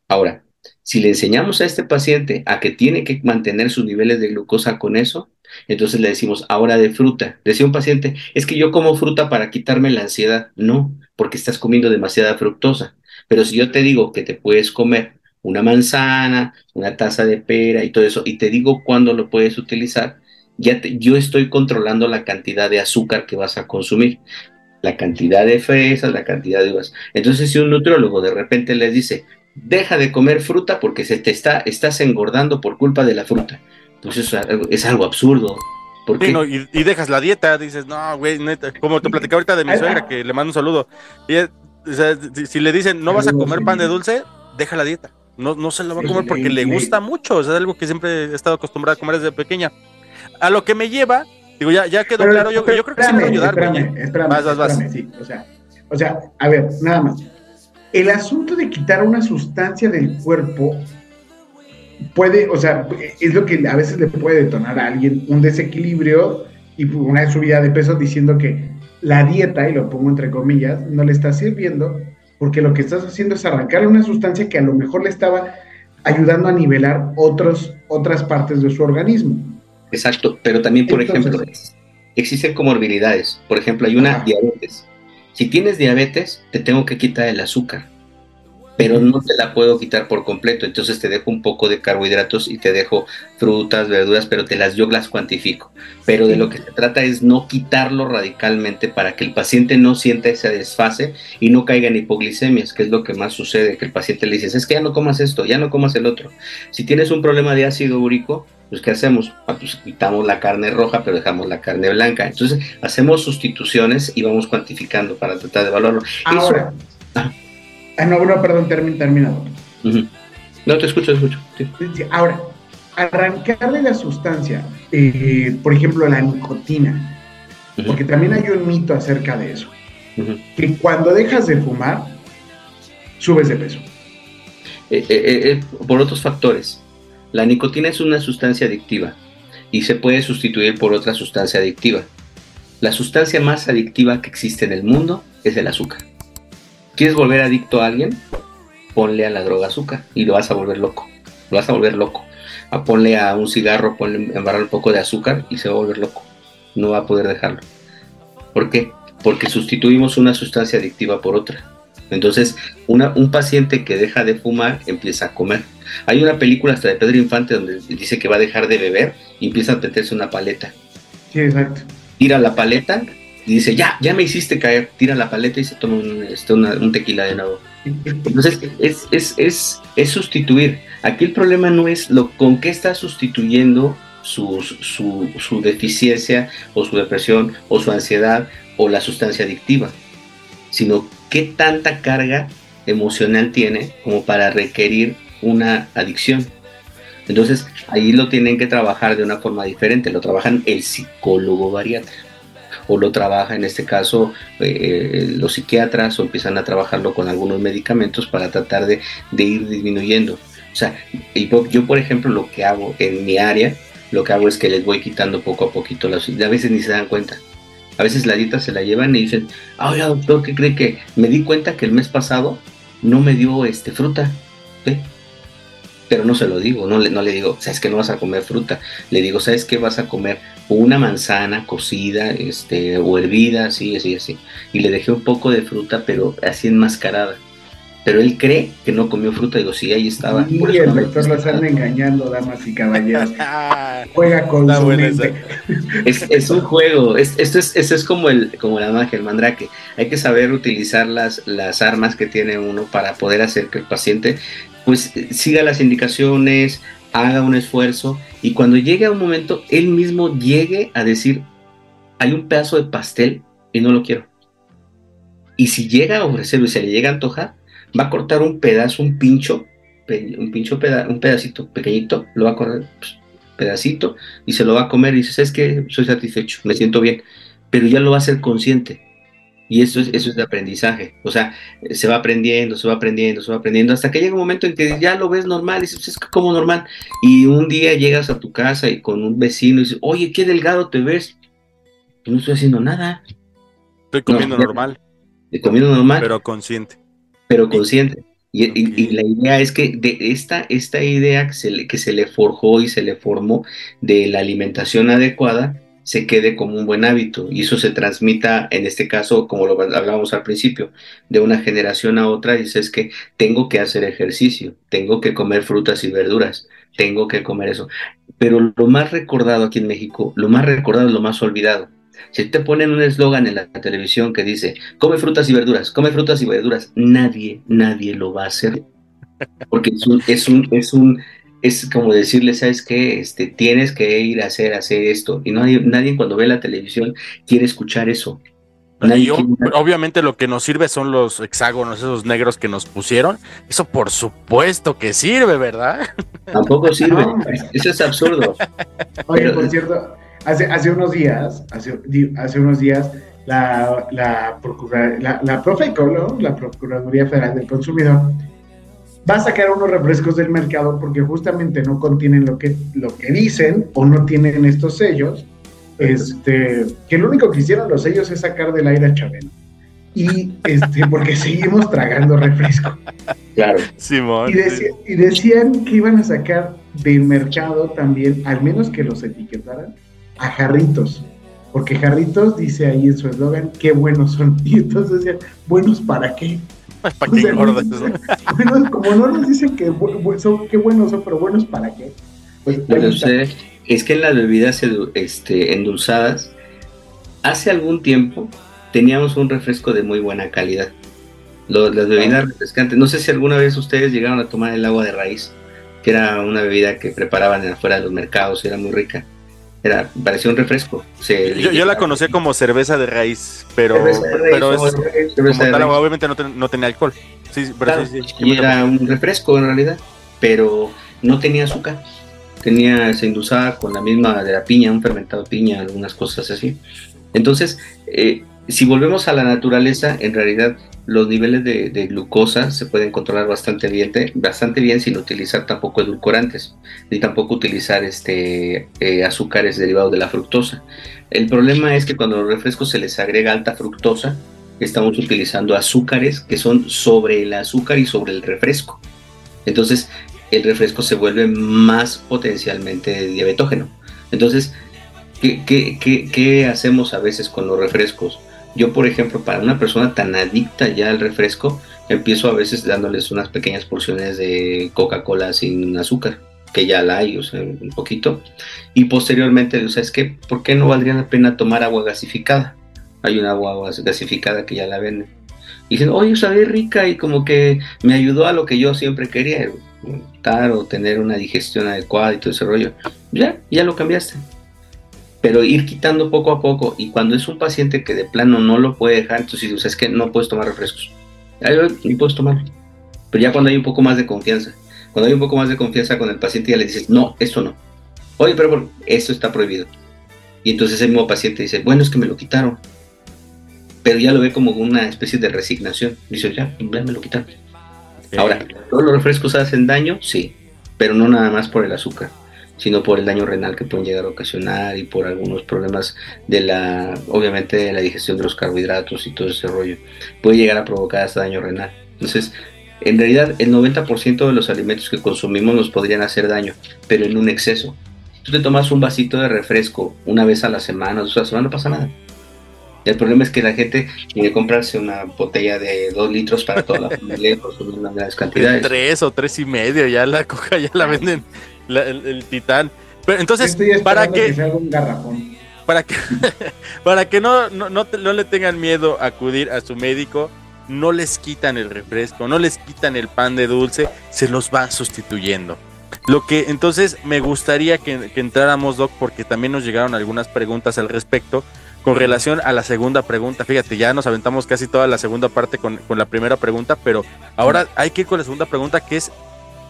Ahora, si le enseñamos a este paciente a que tiene que mantener sus niveles de glucosa con eso, entonces le decimos ahora de fruta. Decía un paciente, es que yo como fruta para quitarme la ansiedad. No, porque estás comiendo demasiada fructosa. Pero si yo te digo que te puedes comer una manzana, una taza de pera y todo eso, y te digo cuándo lo puedes utilizar, ya te- yo estoy controlando la cantidad de azúcar que vas a consumir, la cantidad de fresas, la cantidad de uvas. Entonces, si un nutriólogo de repente les dice, deja de comer fruta porque se te está, estás engordando por culpa de la fruta, pues eso es algo, absurdo. ¿Por Sí, no, y, y dejas la dieta, dices, no, güey, neta, como te platicé ahorita de mi suegra, que le mando un saludo. Y, o sea, si, si le dicen, no vas a comer pan de dulce, deja la dieta. No, no se lo va a comer porque le gusta mucho, o sea, es algo que siempre he estado acostumbrada a comer desde pequeña. A lo que me lleva, digo, ya, ya quedó Pero, claro, yo, pero yo creo que sí puedo espérame, ayudar, espérame, espérame, Vas, vas, vas. espérame, sí, o sea, o sea, a ver, nada más. El asunto de quitar una sustancia del cuerpo puede, o sea, es lo que a veces le puede detonar a alguien un desequilibrio y una subida de peso diciendo que la dieta, y lo pongo entre comillas, no le está sirviendo porque lo que estás haciendo es arrancarle una sustancia que a lo mejor le estaba ayudando a nivelar otros, otras partes de su organismo. Exacto, pero también, por Entonces- ejemplo, ex- existen comorbilidades. Por ejemplo, hay una diabetes. Si tienes diabetes, te tengo que quitar el azúcar. pero no te la puedo quitar por completo, entonces te dejo un poco de carbohidratos y te dejo frutas, verduras, pero te las yo las cuantifico. Pero de lo que se trata es no quitarlo radicalmente para que el paciente no sienta ese desfase y no caiga en hipoglicemias, que es lo que más sucede, que el paciente le dices, es que ya no comas esto, ya no comas el otro. Si tienes un problema de ácido úrico, pues ¿qué hacemos? Ah, pues quitamos la carne roja, pero dejamos la carne blanca. Entonces hacemos sustituciones y vamos cuantificando para tratar de evaluarlo. Ahora, Ah, no, no, perdón, terminado. No, te escucho, te escucho. Ahora, arrancarle la sustancia, eh, por ejemplo, la nicotina, porque también hay un mito acerca de eso, que cuando dejas de fumar, subes de peso. Eh, eh, por otros factores. La nicotina es una sustancia adictiva y se puede sustituir por otra sustancia adictiva. La sustancia más adictiva que existe en el mundo es el azúcar. ¿Quieres volver adicto a alguien? Ponle a la droga azúcar y lo vas a volver loco. Lo vas a volver loco. A ponle a un cigarro, ponle embarrar un poco de azúcar y se va a volver loco. No va a poder dejarlo. ¿Por qué? Porque sustituimos una sustancia adictiva por otra. Entonces, un paciente que deja de fumar empieza a comer. Hay una película hasta de Pedro Infante donde dice que va a dejar de beber y empieza a meterse una paleta. Sí, exacto. Tira la paleta y dice, ya, ya me hiciste caer, tira la paleta y se toma un, este, un tequila de nuevo. Entonces, es, es, es, es, sustituir. Aquí el problema no es lo con qué está sustituyendo su, su, su deficiencia o su depresión o su ansiedad o la sustancia adictiva, sino qué tanta carga emocional tiene como para requerir una adicción. Entonces, ahí lo tienen que trabajar de una forma diferente, lo trabajan el psicólogo bariatra o lo trabaja en este caso eh, los psiquiatras o empiezan a trabajarlo con algunos medicamentos para tratar de, ir disminuyendo. O sea, yo por ejemplo lo que hago en mi área, lo que hago es que les voy quitando poco a poquito las... A veces ni se dan cuenta. A veces la dieta se la llevan y dicen, ay doctor, ¿qué cree que? Me di cuenta que el mes pasado no me dio este fruta. Pero no se lo digo, no le, digo, ¿sabes que no vas a comer fruta? Le digo, ¿sabes qué vas a comer? una manzana cocida este, o hervida, así, así, así. Y le dejé un poco de fruta, pero así enmascarada. Pero él cree que no comió fruta. Digo, sí, ahí estaba. Y el doctor lo están engañando, damas y caballeros. Juega con su mente. Es, es, un juego. Es, esto, es, esto es como, el, como la magia, el mandrake. Hay que saber utilizar las, las armas que tiene uno para poder hacer que el paciente pues siga las indicaciones, haga un esfuerzo y cuando llegue a un momento, él mismo llegue a decir, hay un pedazo de pastel y no lo quiero. Y si llega a ofrecerlo y se le llega a antojar, va a cortar un pedazo, un pincho, un pincho, un pedacito pequeñito, lo va a cortar pues, pedacito y se lo va a comer y dice, es que soy satisfecho, me siento bien, pero ya lo va a ser consciente. Y eso es, eso es de aprendizaje. O sea, se va aprendiendo, se va aprendiendo, se va aprendiendo, hasta que llega un momento en que ya lo ves normal, y dices, es como normal. Y un día llegas a tu casa y con un vecino y dices, oye, qué delgado te ves. Yo no estoy haciendo nada. Estoy comiendo normal. Estoy comiendo normal. Pero consciente. Pero consciente. Y, y, la idea es que de esta, esta idea que se, le, que se le forjó y se le formó de la alimentación adecuada, se quede como un buen hábito y eso se transmita, en este caso, como lo hablábamos al principio, de una generación a otra, dices que tengo que hacer ejercicio, tengo que comer frutas y verduras, tengo que comer eso. Pero lo más recordado aquí en México, lo más recordado es lo más olvidado. Si te ponen un eslogan en la televisión que dice, come frutas y verduras, come frutas y verduras, nadie, nadie lo va a hacer. Porque es un, es un, es un es como decirle, ¿sabes qué? Este, tienes que ir a hacer, hacer esto. Y no nadie cuando ve la televisión quiere escuchar eso. Obviamente lo que nos sirve son los hexágonos, esos negros que nos pusieron. Eso por supuesto que sirve, ¿verdad? Tampoco sirve. Eso es absurdo. Oye, por cierto, hace, hace unos días, hace, hace unos días, la, la, la, la Profeco, ¿no? la Procuraduría Federal del Consumidor, va a sacar unos refrescos del mercado porque justamente no contienen lo que, lo que dicen o no tienen estos sellos. Este, que lo único que hicieron los sellos es sacar del aire a Chabelo. Y este, porque seguimos tragando refresco. Claro. Simón. Y, y decían que iban a sacar del mercado también, al menos que los etiquetaran, a jarritos. Porque jarritos dice ahí en su eslogan, qué buenos son. Y entonces decían, ¿buenos para qué? ¿Para qué engordas? Bueno, como no nos dicen que bu- son, qué buenos son, pero buenos para qué. Pues, está. sucede es que en las bebidas este, endulzadas, hace algún tiempo teníamos un refresco de muy buena calidad. Lo- las bebidas refrescantes. No sé si alguna vez ustedes llegaron a tomar el agua de raíz, que era una bebida que preparaban en afuera de los mercados, era muy rica. Era, parecía un refresco. Se Yo, yo la conocía como cerveza de raíz, pero, Cerveza de raíz, pero como es cerveza como de tal, raíz. obviamente no, ten- no tenía alcohol. Sí, sí, pero Claro, sí, sí. y era un refresco en realidad, pero no tenía azúcar. Tenía, se endulzaba con la misma de la piña, un fermentado de piña, algunas cosas así. Entonces, eh, si volvemos a la naturaleza, en realidad los niveles de, glucosa se pueden controlar bastante bien, te- bastante bien sin utilizar tampoco edulcorantes, ni tampoco utilizar este, eh, azúcares derivados de la fructosa. El problema es que cuando los refrescos se les agrega alta fructosa, estamos utilizando azúcares que son sobre el azúcar y sobre el refresco. Entonces, el refresco se vuelve más potencialmente diabetógeno. Entonces, ¿qué, qué, qué- qué hacemos a veces con los refrescos? Yo, por ejemplo, para una persona tan adicta ya al refresco, empiezo a veces dándoles unas pequeñas porciones de Coca-Cola sin azúcar, que ya la hay, o sea, un poquito. Y posteriormente, o sea, es que, ¿por qué no valdría la pena tomar agua gasificada? Hay una agua gasificada que ya la venden. Y dicen, oye, sabe rica y como que me ayudó a lo que yo siempre quería, claro, tener una digestión adecuada y todo ese rollo. Ya, ya lo cambiaste. Pero ir quitando poco a poco y cuando es un paciente que de plano no lo puede dejar, entonces dices, es que no puedes tomar refrescos. Ahí va, Ni puedes tomar. Pero ya cuando hay un poco más de confianza, cuando hay un poco más de confianza con el paciente ya le dices, no, esto no. Oye, pero esto está prohibido. Y entonces el mismo paciente dice, bueno, es que me lo quitaron. Pero ya lo ve como una especie de resignación. Dice, ya, ya me lo quitaron. Ahora, ¿todos los refrescos hacen daño? Sí, pero no nada más por el azúcar, sino por el daño renal que pueden llegar a ocasionar y por algunos problemas de la, obviamente, de la digestión de los carbohidratos y todo ese rollo. Puede llegar a provocar hasta daño renal. Entonces, en realidad, el 90% de los alimentos que consumimos nos podrían hacer daño, pero en un exceso. Tú te tomas un vasito de refresco una vez a la semana, dos a la semana, no pasa nada. El problema es que la gente quiere comprarse una botella de dos litros para toda la familia consumir unas grandes De cantidades. tres o tres y medio, ya la coca ya la venden la- el, el titán. Pero entonces, para que, un para que, para que no, no, no, te- no le tengan miedo a acudir a su médico, no les quitan el refresco, no les quitan el pan de dulce, se los van sustituyendo. Lo que entonces me gustaría que, que entráramos, Doc, porque también nos llegaron algunas preguntas al respecto con relación a la segunda pregunta. Fíjate, ya nos aventamos casi toda la segunda parte con, con la primera pregunta, pero ahora hay que ir con la segunda pregunta, que es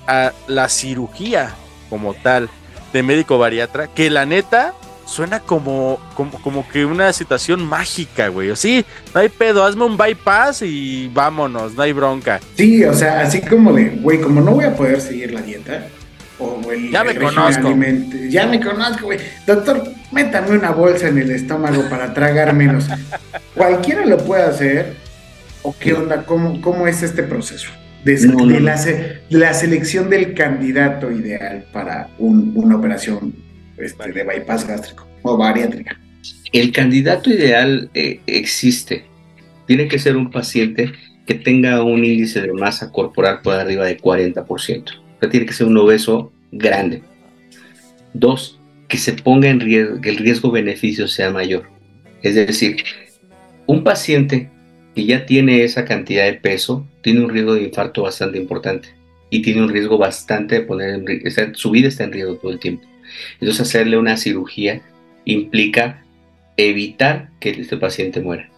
a la cirugía como tal de médico bariatra, que la neta suena como, como, como que una situación mágica, güey. O sí, no hay pedo, hazme un bypass y vámonos, no hay bronca. Sí, o sea, así como de, güey, como no voy a poder seguir la dieta, o el, Ya me el régimen conozco. ya me conozco, güey. Doctor, métame una bolsa en el estómago para tragar menos. Cualquiera lo puede hacer, o qué onda, cómo, cómo es este proceso de, No, no, de no. la, se- de la selección del candidato ideal para un- una operación este, de bypass gástrico o bariátrica. El candidato ideal eh, existe. Tiene que ser un paciente que tenga un índice de masa corporal por arriba de 40%. O sea, tiene que ser un obeso grande. Dos, que se ponga en riesgo, que el riesgo-beneficio sea mayor. Es decir, un paciente que ya tiene esa cantidad de peso tiene un riesgo de infarto bastante importante y tiene un riesgo bastante de poner en ri- está- su vida está en riesgo todo el tiempo. Entonces hacerle una cirugía implica evitar que este paciente muera.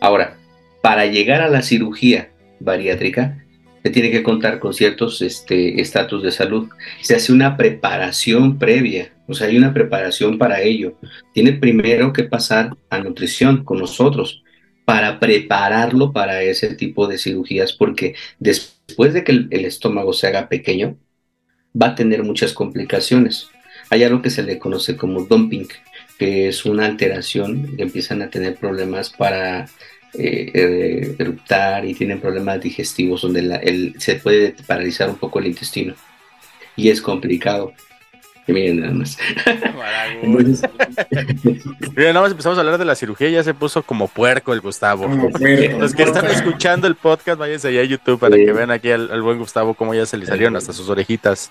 Ahora, para llegar a la cirugía bariátrica, se tiene que contar con ciertos este, estatus de salud. Se hace una preparación previa, o sea, hay una preparación para ello. Tiene primero que pasar a nutrición con nosotros para prepararlo para ese tipo de cirugías, porque después de que el, estómago se haga pequeño, va a tener muchas complicaciones. Hay algo que se le conoce como dumping, que es una alteración que empiezan a tener problemas para eh, eh, eruptar y tienen problemas digestivos donde la- el- se puede paralizar un poco el intestino y es complicado. Miren nada más. Mira, nada más empezamos a hablar de la cirugía y ya se puso como puerco el Gustavo. Los que están escuchando el podcast, váyanse allá a YouTube para que vean aquí al, buen Gustavo cómo ya se le salieron hasta sus orejitas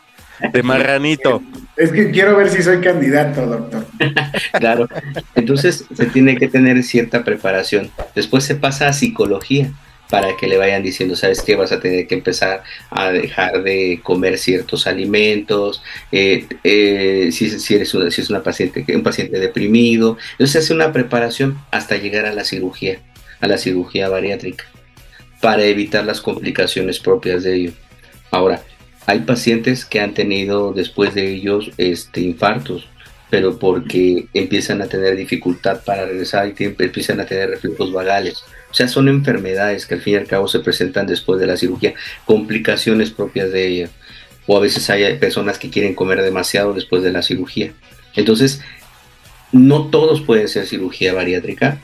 de marranito. Es que quiero ver si soy candidato, doctor. claro. Entonces se tiene que tener cierta preparación. Después se pasa a psicología para que le vayan diciendo, sabes qué, vas a tener que empezar a dejar de comer ciertos alimentos, eh, eh, si, eres una, es una paciente, un paciente deprimido. Entonces hace una preparación hasta llegar a la cirugía, a la cirugía bariátrica, para evitar las complicaciones propias de ello. Ahora, hay pacientes que han tenido después de ellos este, infartos, pero porque empiezan a tener dificultad para regresar y empiezan a tener reflejos vagales o sea, son enfermedades que al fin y al cabo se presentan después de la cirugía, complicaciones propias de ella. O a veces hay personas que quieren comer demasiado después de la cirugía. Entonces, no todos pueden ser cirugía bariátrica.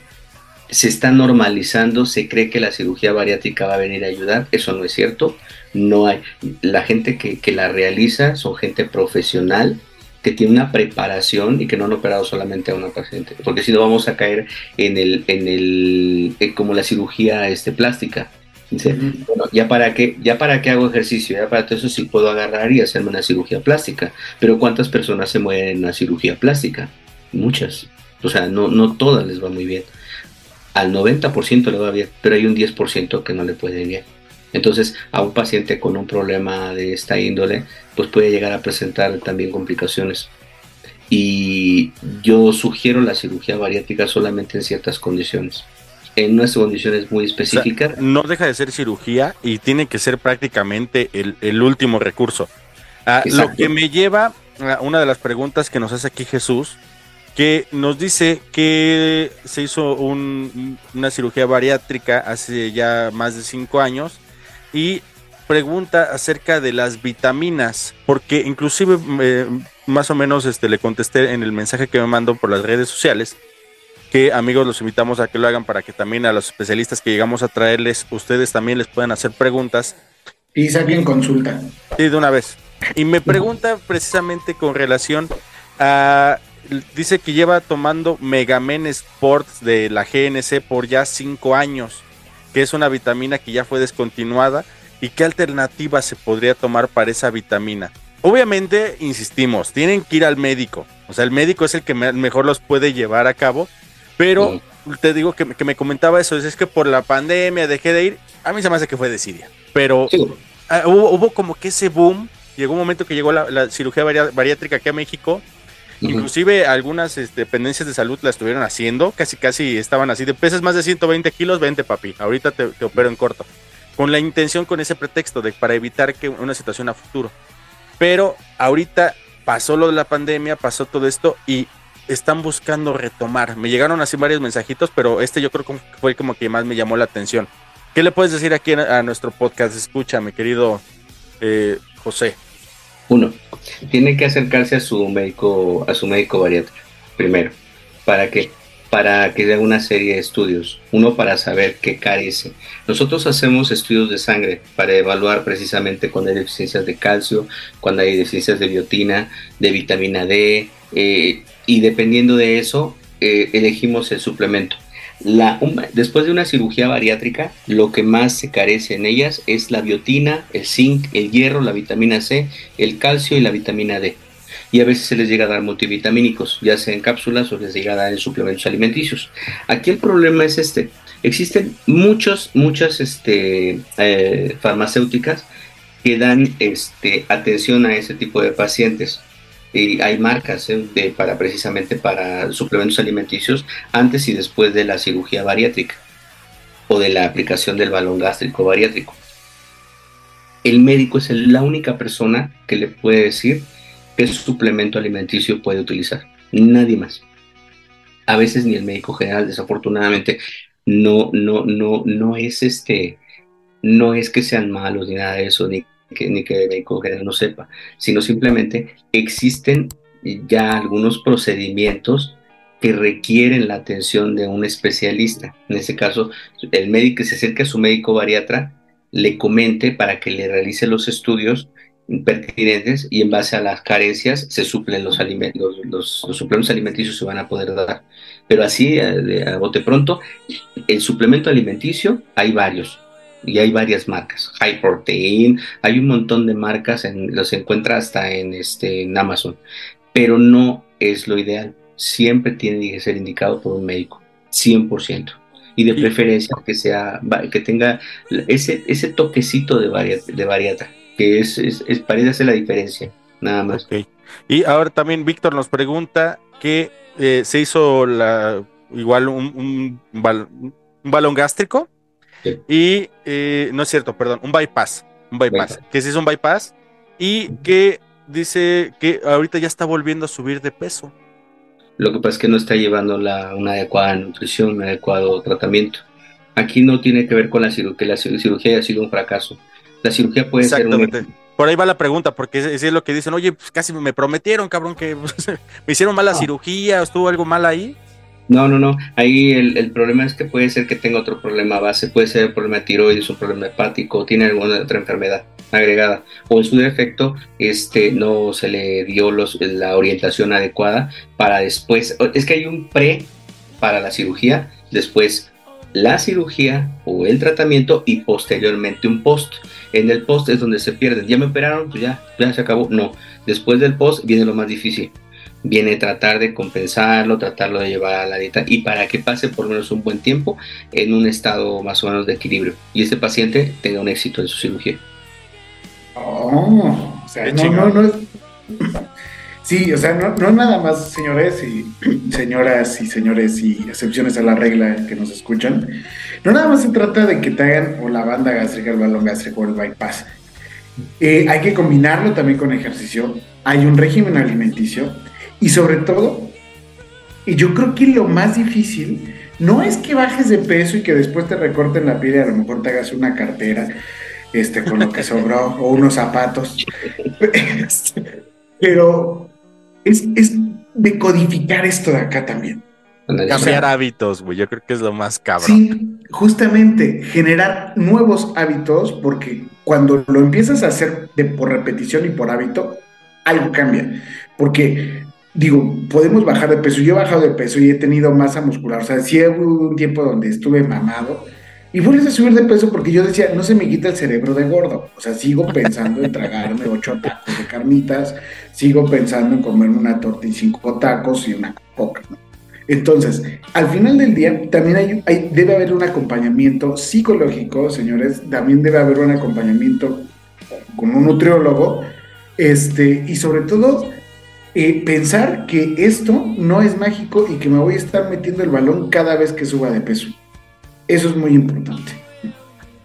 Se está normalizando, se cree que la cirugía bariátrica va a venir a ayudar. Eso no es cierto. No hay. La gente que, que la realiza son gente profesional que tiene una preparación y que no han operado solamente a una paciente, porque si no vamos a caer en el, en el, como la cirugía este, plástica. bueno, ya para qué, ya para qué hago ejercicio, ya para todo eso sí puedo agarrar y hacerme una cirugía plástica. Pero ¿cuántas personas se mueren en una cirugía plástica? Muchas. O sea, no, no todas les va muy bien. Al 90% le va bien, pero hay un 10% que no le puede bien. Entonces, a un paciente con un problema de esta índole, pues puede llegar a presentar también complicaciones. Y yo sugiero la cirugía bariátrica solamente en ciertas condiciones. En unas condiciones muy específicas. no deja de ser cirugía y tiene que ser prácticamente el, último recurso. Ah, lo que me lleva a una de las preguntas que nos hace aquí Jesús, que nos dice que se hizo una cirugía bariátrica hace ya más de cinco años y pregunta acerca de las vitaminas, porque inclusive eh, más o menos este, le contesté en el mensaje que me mandó por las redes sociales, que amigos los invitamos a que lo hagan para que también a los especialistas que llegamos a traerles, ustedes también les puedan hacer preguntas. Y saquen consulta. Sí, de una vez. Y me pregunta precisamente con relación a... Dice que lleva tomando Megamen Sports de la GNC por ya cinco años que es una vitamina que ya fue descontinuada y qué alternativa se podría tomar para esa vitamina. Obviamente, insistimos, tienen que ir al médico. O sea, el médico es el que mejor los puede llevar a cabo. Pero te digo que, me comentaba eso, es, que por la pandemia dejé de ir. A mí se me hace que fue de Siria. Pero ah, hubo, como que ese boom. Llegó un momento que llegó la, cirugía bariátrica aquí a México Inclusive algunas este, dependencias de salud la estuvieron haciendo, casi casi estaban así, de pesas más de 120 kilos, 20 papi, ahorita te, opero en corto, con la intención, con ese pretexto de para evitar que una situación a futuro. Pero ahorita pasó lo de la pandemia, pasó todo esto y están buscando retomar. Me llegaron así varios mensajitos, pero este yo creo que fue como que más me llamó la atención. ¿Qué le puedes decir aquí a, nuestro podcast? Escucha, mi querido eh, José. Uno, tiene que acercarse a su médico, a su médico bariátrico, primero. ¿Para qué? Para que haga una serie de estudios. Uno para saber qué carece. Nosotros hacemos estudios de sangre para evaluar precisamente cuando hay deficiencias de calcio, cuando hay deficiencias de biotina, de vitamina D, eh, y dependiendo de eso, eh, elegimos el suplemento. La, después de una cirugía bariátrica, lo que más se carece en ellas es la biotina, el zinc, el hierro, la vitamina C, el calcio y la vitamina D. Y a veces se les llega a dar multivitamínicos, ya sea en cápsulas o les llega a dar en suplementos alimenticios. Aquí el problema es este. Existen muchos, muchas este, eh, farmacéuticas que dan este, atención a ese tipo de pacientes hay marcas ¿eh? para precisamente para suplementos alimenticios antes y después de la cirugía bariátrica o de la aplicación del balón gástrico bariátrico. El médico es la única persona que le puede decir qué suplemento alimenticio puede utilizar. Nadie más. A veces ni el médico general, desafortunadamente, no, no, no, no es este, no es que sean malos ni nada de eso, ni que, ni que general no sepa, sino simplemente existen ya algunos procedimientos que requieren la atención de un especialista. En este caso, el médico se acerca a su médico bariatra, le comente para que le realice los estudios pertinentes y en base a las carencias se suplen los suplementos alimenticios se van a poder dar. Pero así, a, a bote pronto, el suplemento alimenticio hay varios y hay varias marcas. High Protein, hay un montón de marcas, en, los encuentra hasta en, este, en Amazon, pero no es lo ideal. Siempre tiene que ser indicado por un médico, 100%. Y de preferencia que sea, que tenga ese, ese toquecito de, varia, de bariatra, que es, es, es parece hacer la diferencia, nada más. Okay. Y ahora también Víctor nos pregunta que eh, se hizo la, igual un, un, bal, un balón gástrico Sí. Y eh, no es cierto, perdón, un bypass, un bypass, bypass. que se hizo un bypass y que dice que ahorita ya está volviendo a subir de peso. Lo que pasa es que no está llevando la, una adecuada nutrición, un adecuado tratamiento. Aquí no tiene que ver con la cirugía, que la cirugía haya sido un fracaso. La cirugía puede ser un... Por ahí va la pregunta, porque es, es lo que dicen, oye, pues casi me prometieron, cabrón, que me hicieron mala No. cirugía, estuvo algo mal ahí. No, no, no. Ahí el, el, problema es que puede ser que tenga otro problema base, puede ser el problema de tiroides, un problema hepático, tiene alguna otra enfermedad agregada, o en su defecto, este, no se le dio los, la orientación adecuada para después. Es que hay un pre para la cirugía, después la cirugía o el tratamiento y posteriormente un post. En el post es donde se pierden. Ya me operaron, pues ya, ya se acabó. No, después del post viene lo más difícil viene tratar de compensarlo, tratarlo de llevar a la dieta y para que pase por lo menos un buen tiempo en un estado más o menos de equilibrio y este paciente tenga un éxito en su cirugía. Oh, o sea, no, no, no es... Sí, o sea, no, no nada más, señores y señoras y señores y excepciones a la regla que nos escuchan, no nada más se trata de que te hagan o la banda gástrica, el balón gástrico o el bypass. Eh, hay que combinarlo también con ejercicio. Hay un régimen alimenticio y sobre todo, y yo creo que lo más difícil no es que bajes de peso y que después te recorten la piel y a lo mejor te hagas una cartera este, con lo que sobró o unos zapatos. Pero es, es decodificar esto de acá también. Cambiar o sea, hábitos, güey. Yo creo que es lo más cabrón. Sí, justamente generar nuevos hábitos, porque cuando lo empiezas a hacer de, por repetición y por hábito, algo cambia. Porque digo, podemos bajar de peso. Yo he bajado de peso y he tenido masa muscular. O sea, sí hubo un tiempo donde estuve mamado y vuelves a subir de peso porque yo decía, no se me quita el cerebro de gordo. O sea, sigo pensando en tragarme ocho tacos de carnitas, sigo pensando en comerme una torta y cinco tacos y una coca. ¿no? Entonces, al final del día, también hay, hay, debe haber un acompañamiento psicológico, señores. También debe haber un acompañamiento con un nutriólogo. Este, y sobre todo, eh, pensar que esto no es mágico y que me voy a estar metiendo el balón cada vez que suba de peso. Eso es muy importante.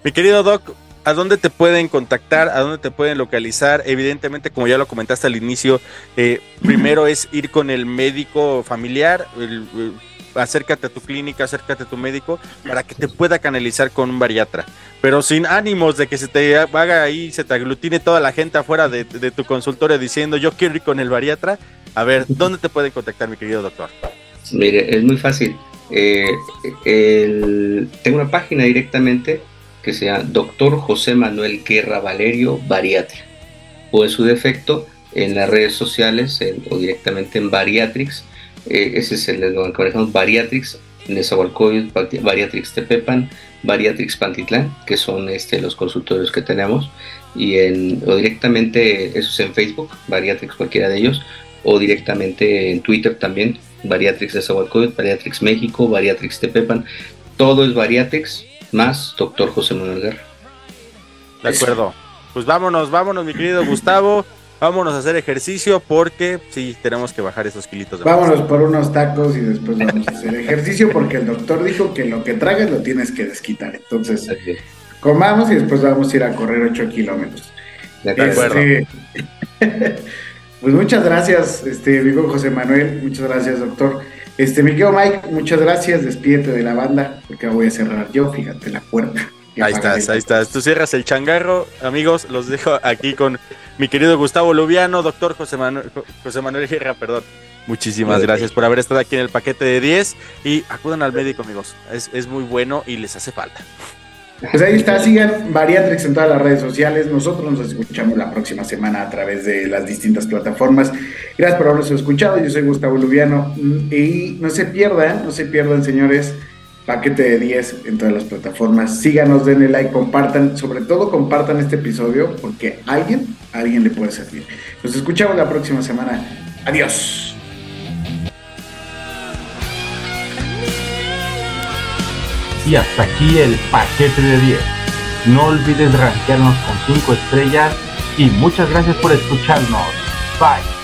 Mi querido Doc, ¿a dónde te pueden contactar? ¿A dónde te pueden localizar? Evidentemente, como ya lo comentaste al inicio, eh, primero es ir con el médico familiar, el, el, acércate a tu clínica, acércate a tu médico para que te pueda canalizar con un bariatra. Pero sin ánimos de que se te haga ahí, se te aglutine toda la gente afuera de, de tu consultorio diciendo yo quiero ir con el bariatra. A ver, ¿dónde te pueden contactar, mi querido doctor? Mire, es muy fácil. Eh, el, tengo una página directamente que se llama Doctor José Manuel Guerra Valerio Bariatra. O en su defecto, en las redes sociales en, o directamente en Bariatrix. Eh, ese es el lo que manejamos, Bariatrix, Nezahualcóyotl, Bariatrix Tepepan, Bariatrix Pantitlán, que son este, los consultorios que tenemos. Y en, o directamente, eso es en Facebook, Bariatrix cualquiera de ellos, o directamente en Twitter también, Bariatrix de Zahualcóyotl, Bariatrix México, Bariatrix Tepepan, todo es Bariatrix más Doctor José Manuel Guerra. De acuerdo. Pues vámonos, vámonos, mi querido Gustavo. Vámonos a hacer ejercicio porque sí, tenemos que bajar esos kilitos de Vámonos por unos tacos y después vamos a hacer ejercicio porque el doctor dijo que lo que tragas lo tienes que desquitar. Entonces, comamos y después vamos a ir a correr 8 kilómetros. De acuerdo. Este, pues muchas gracias, este, amigo José Manuel. Muchas gracias, doctor. Este, mi querido Mike, muchas gracias. Despídete de la banda porque voy a cerrar yo. Fíjate la puerta. Ahí estás, ahí estás. Tú cierras el changarro, amigos. Los dejo aquí con mi querido Gustavo Lubiano, doctor José Manuel, José Manuel Guerra, perdón. Muchísimas gracias por haber estado aquí en el paquete de 10 y acudan al médico, amigos. Es, es muy bueno y les hace falta. Pues ahí está, sigan Variatrix en todas las redes sociales. Nosotros nos escuchamos la próxima semana a través de las distintas plataformas. Gracias por habernos escuchado. Yo soy Gustavo Lubiano y no se pierdan, no se pierdan, señores, paquete de 10 en todas las plataformas. Síganos, denle like, compartan, sobre todo compartan este episodio porque a alguien, alguien le puede servir. Nos escuchamos la próxima semana. Adiós. Y hasta aquí el paquete de 10. No olvides rankearnos con 5 estrellas y muchas gracias por escucharnos. Bye.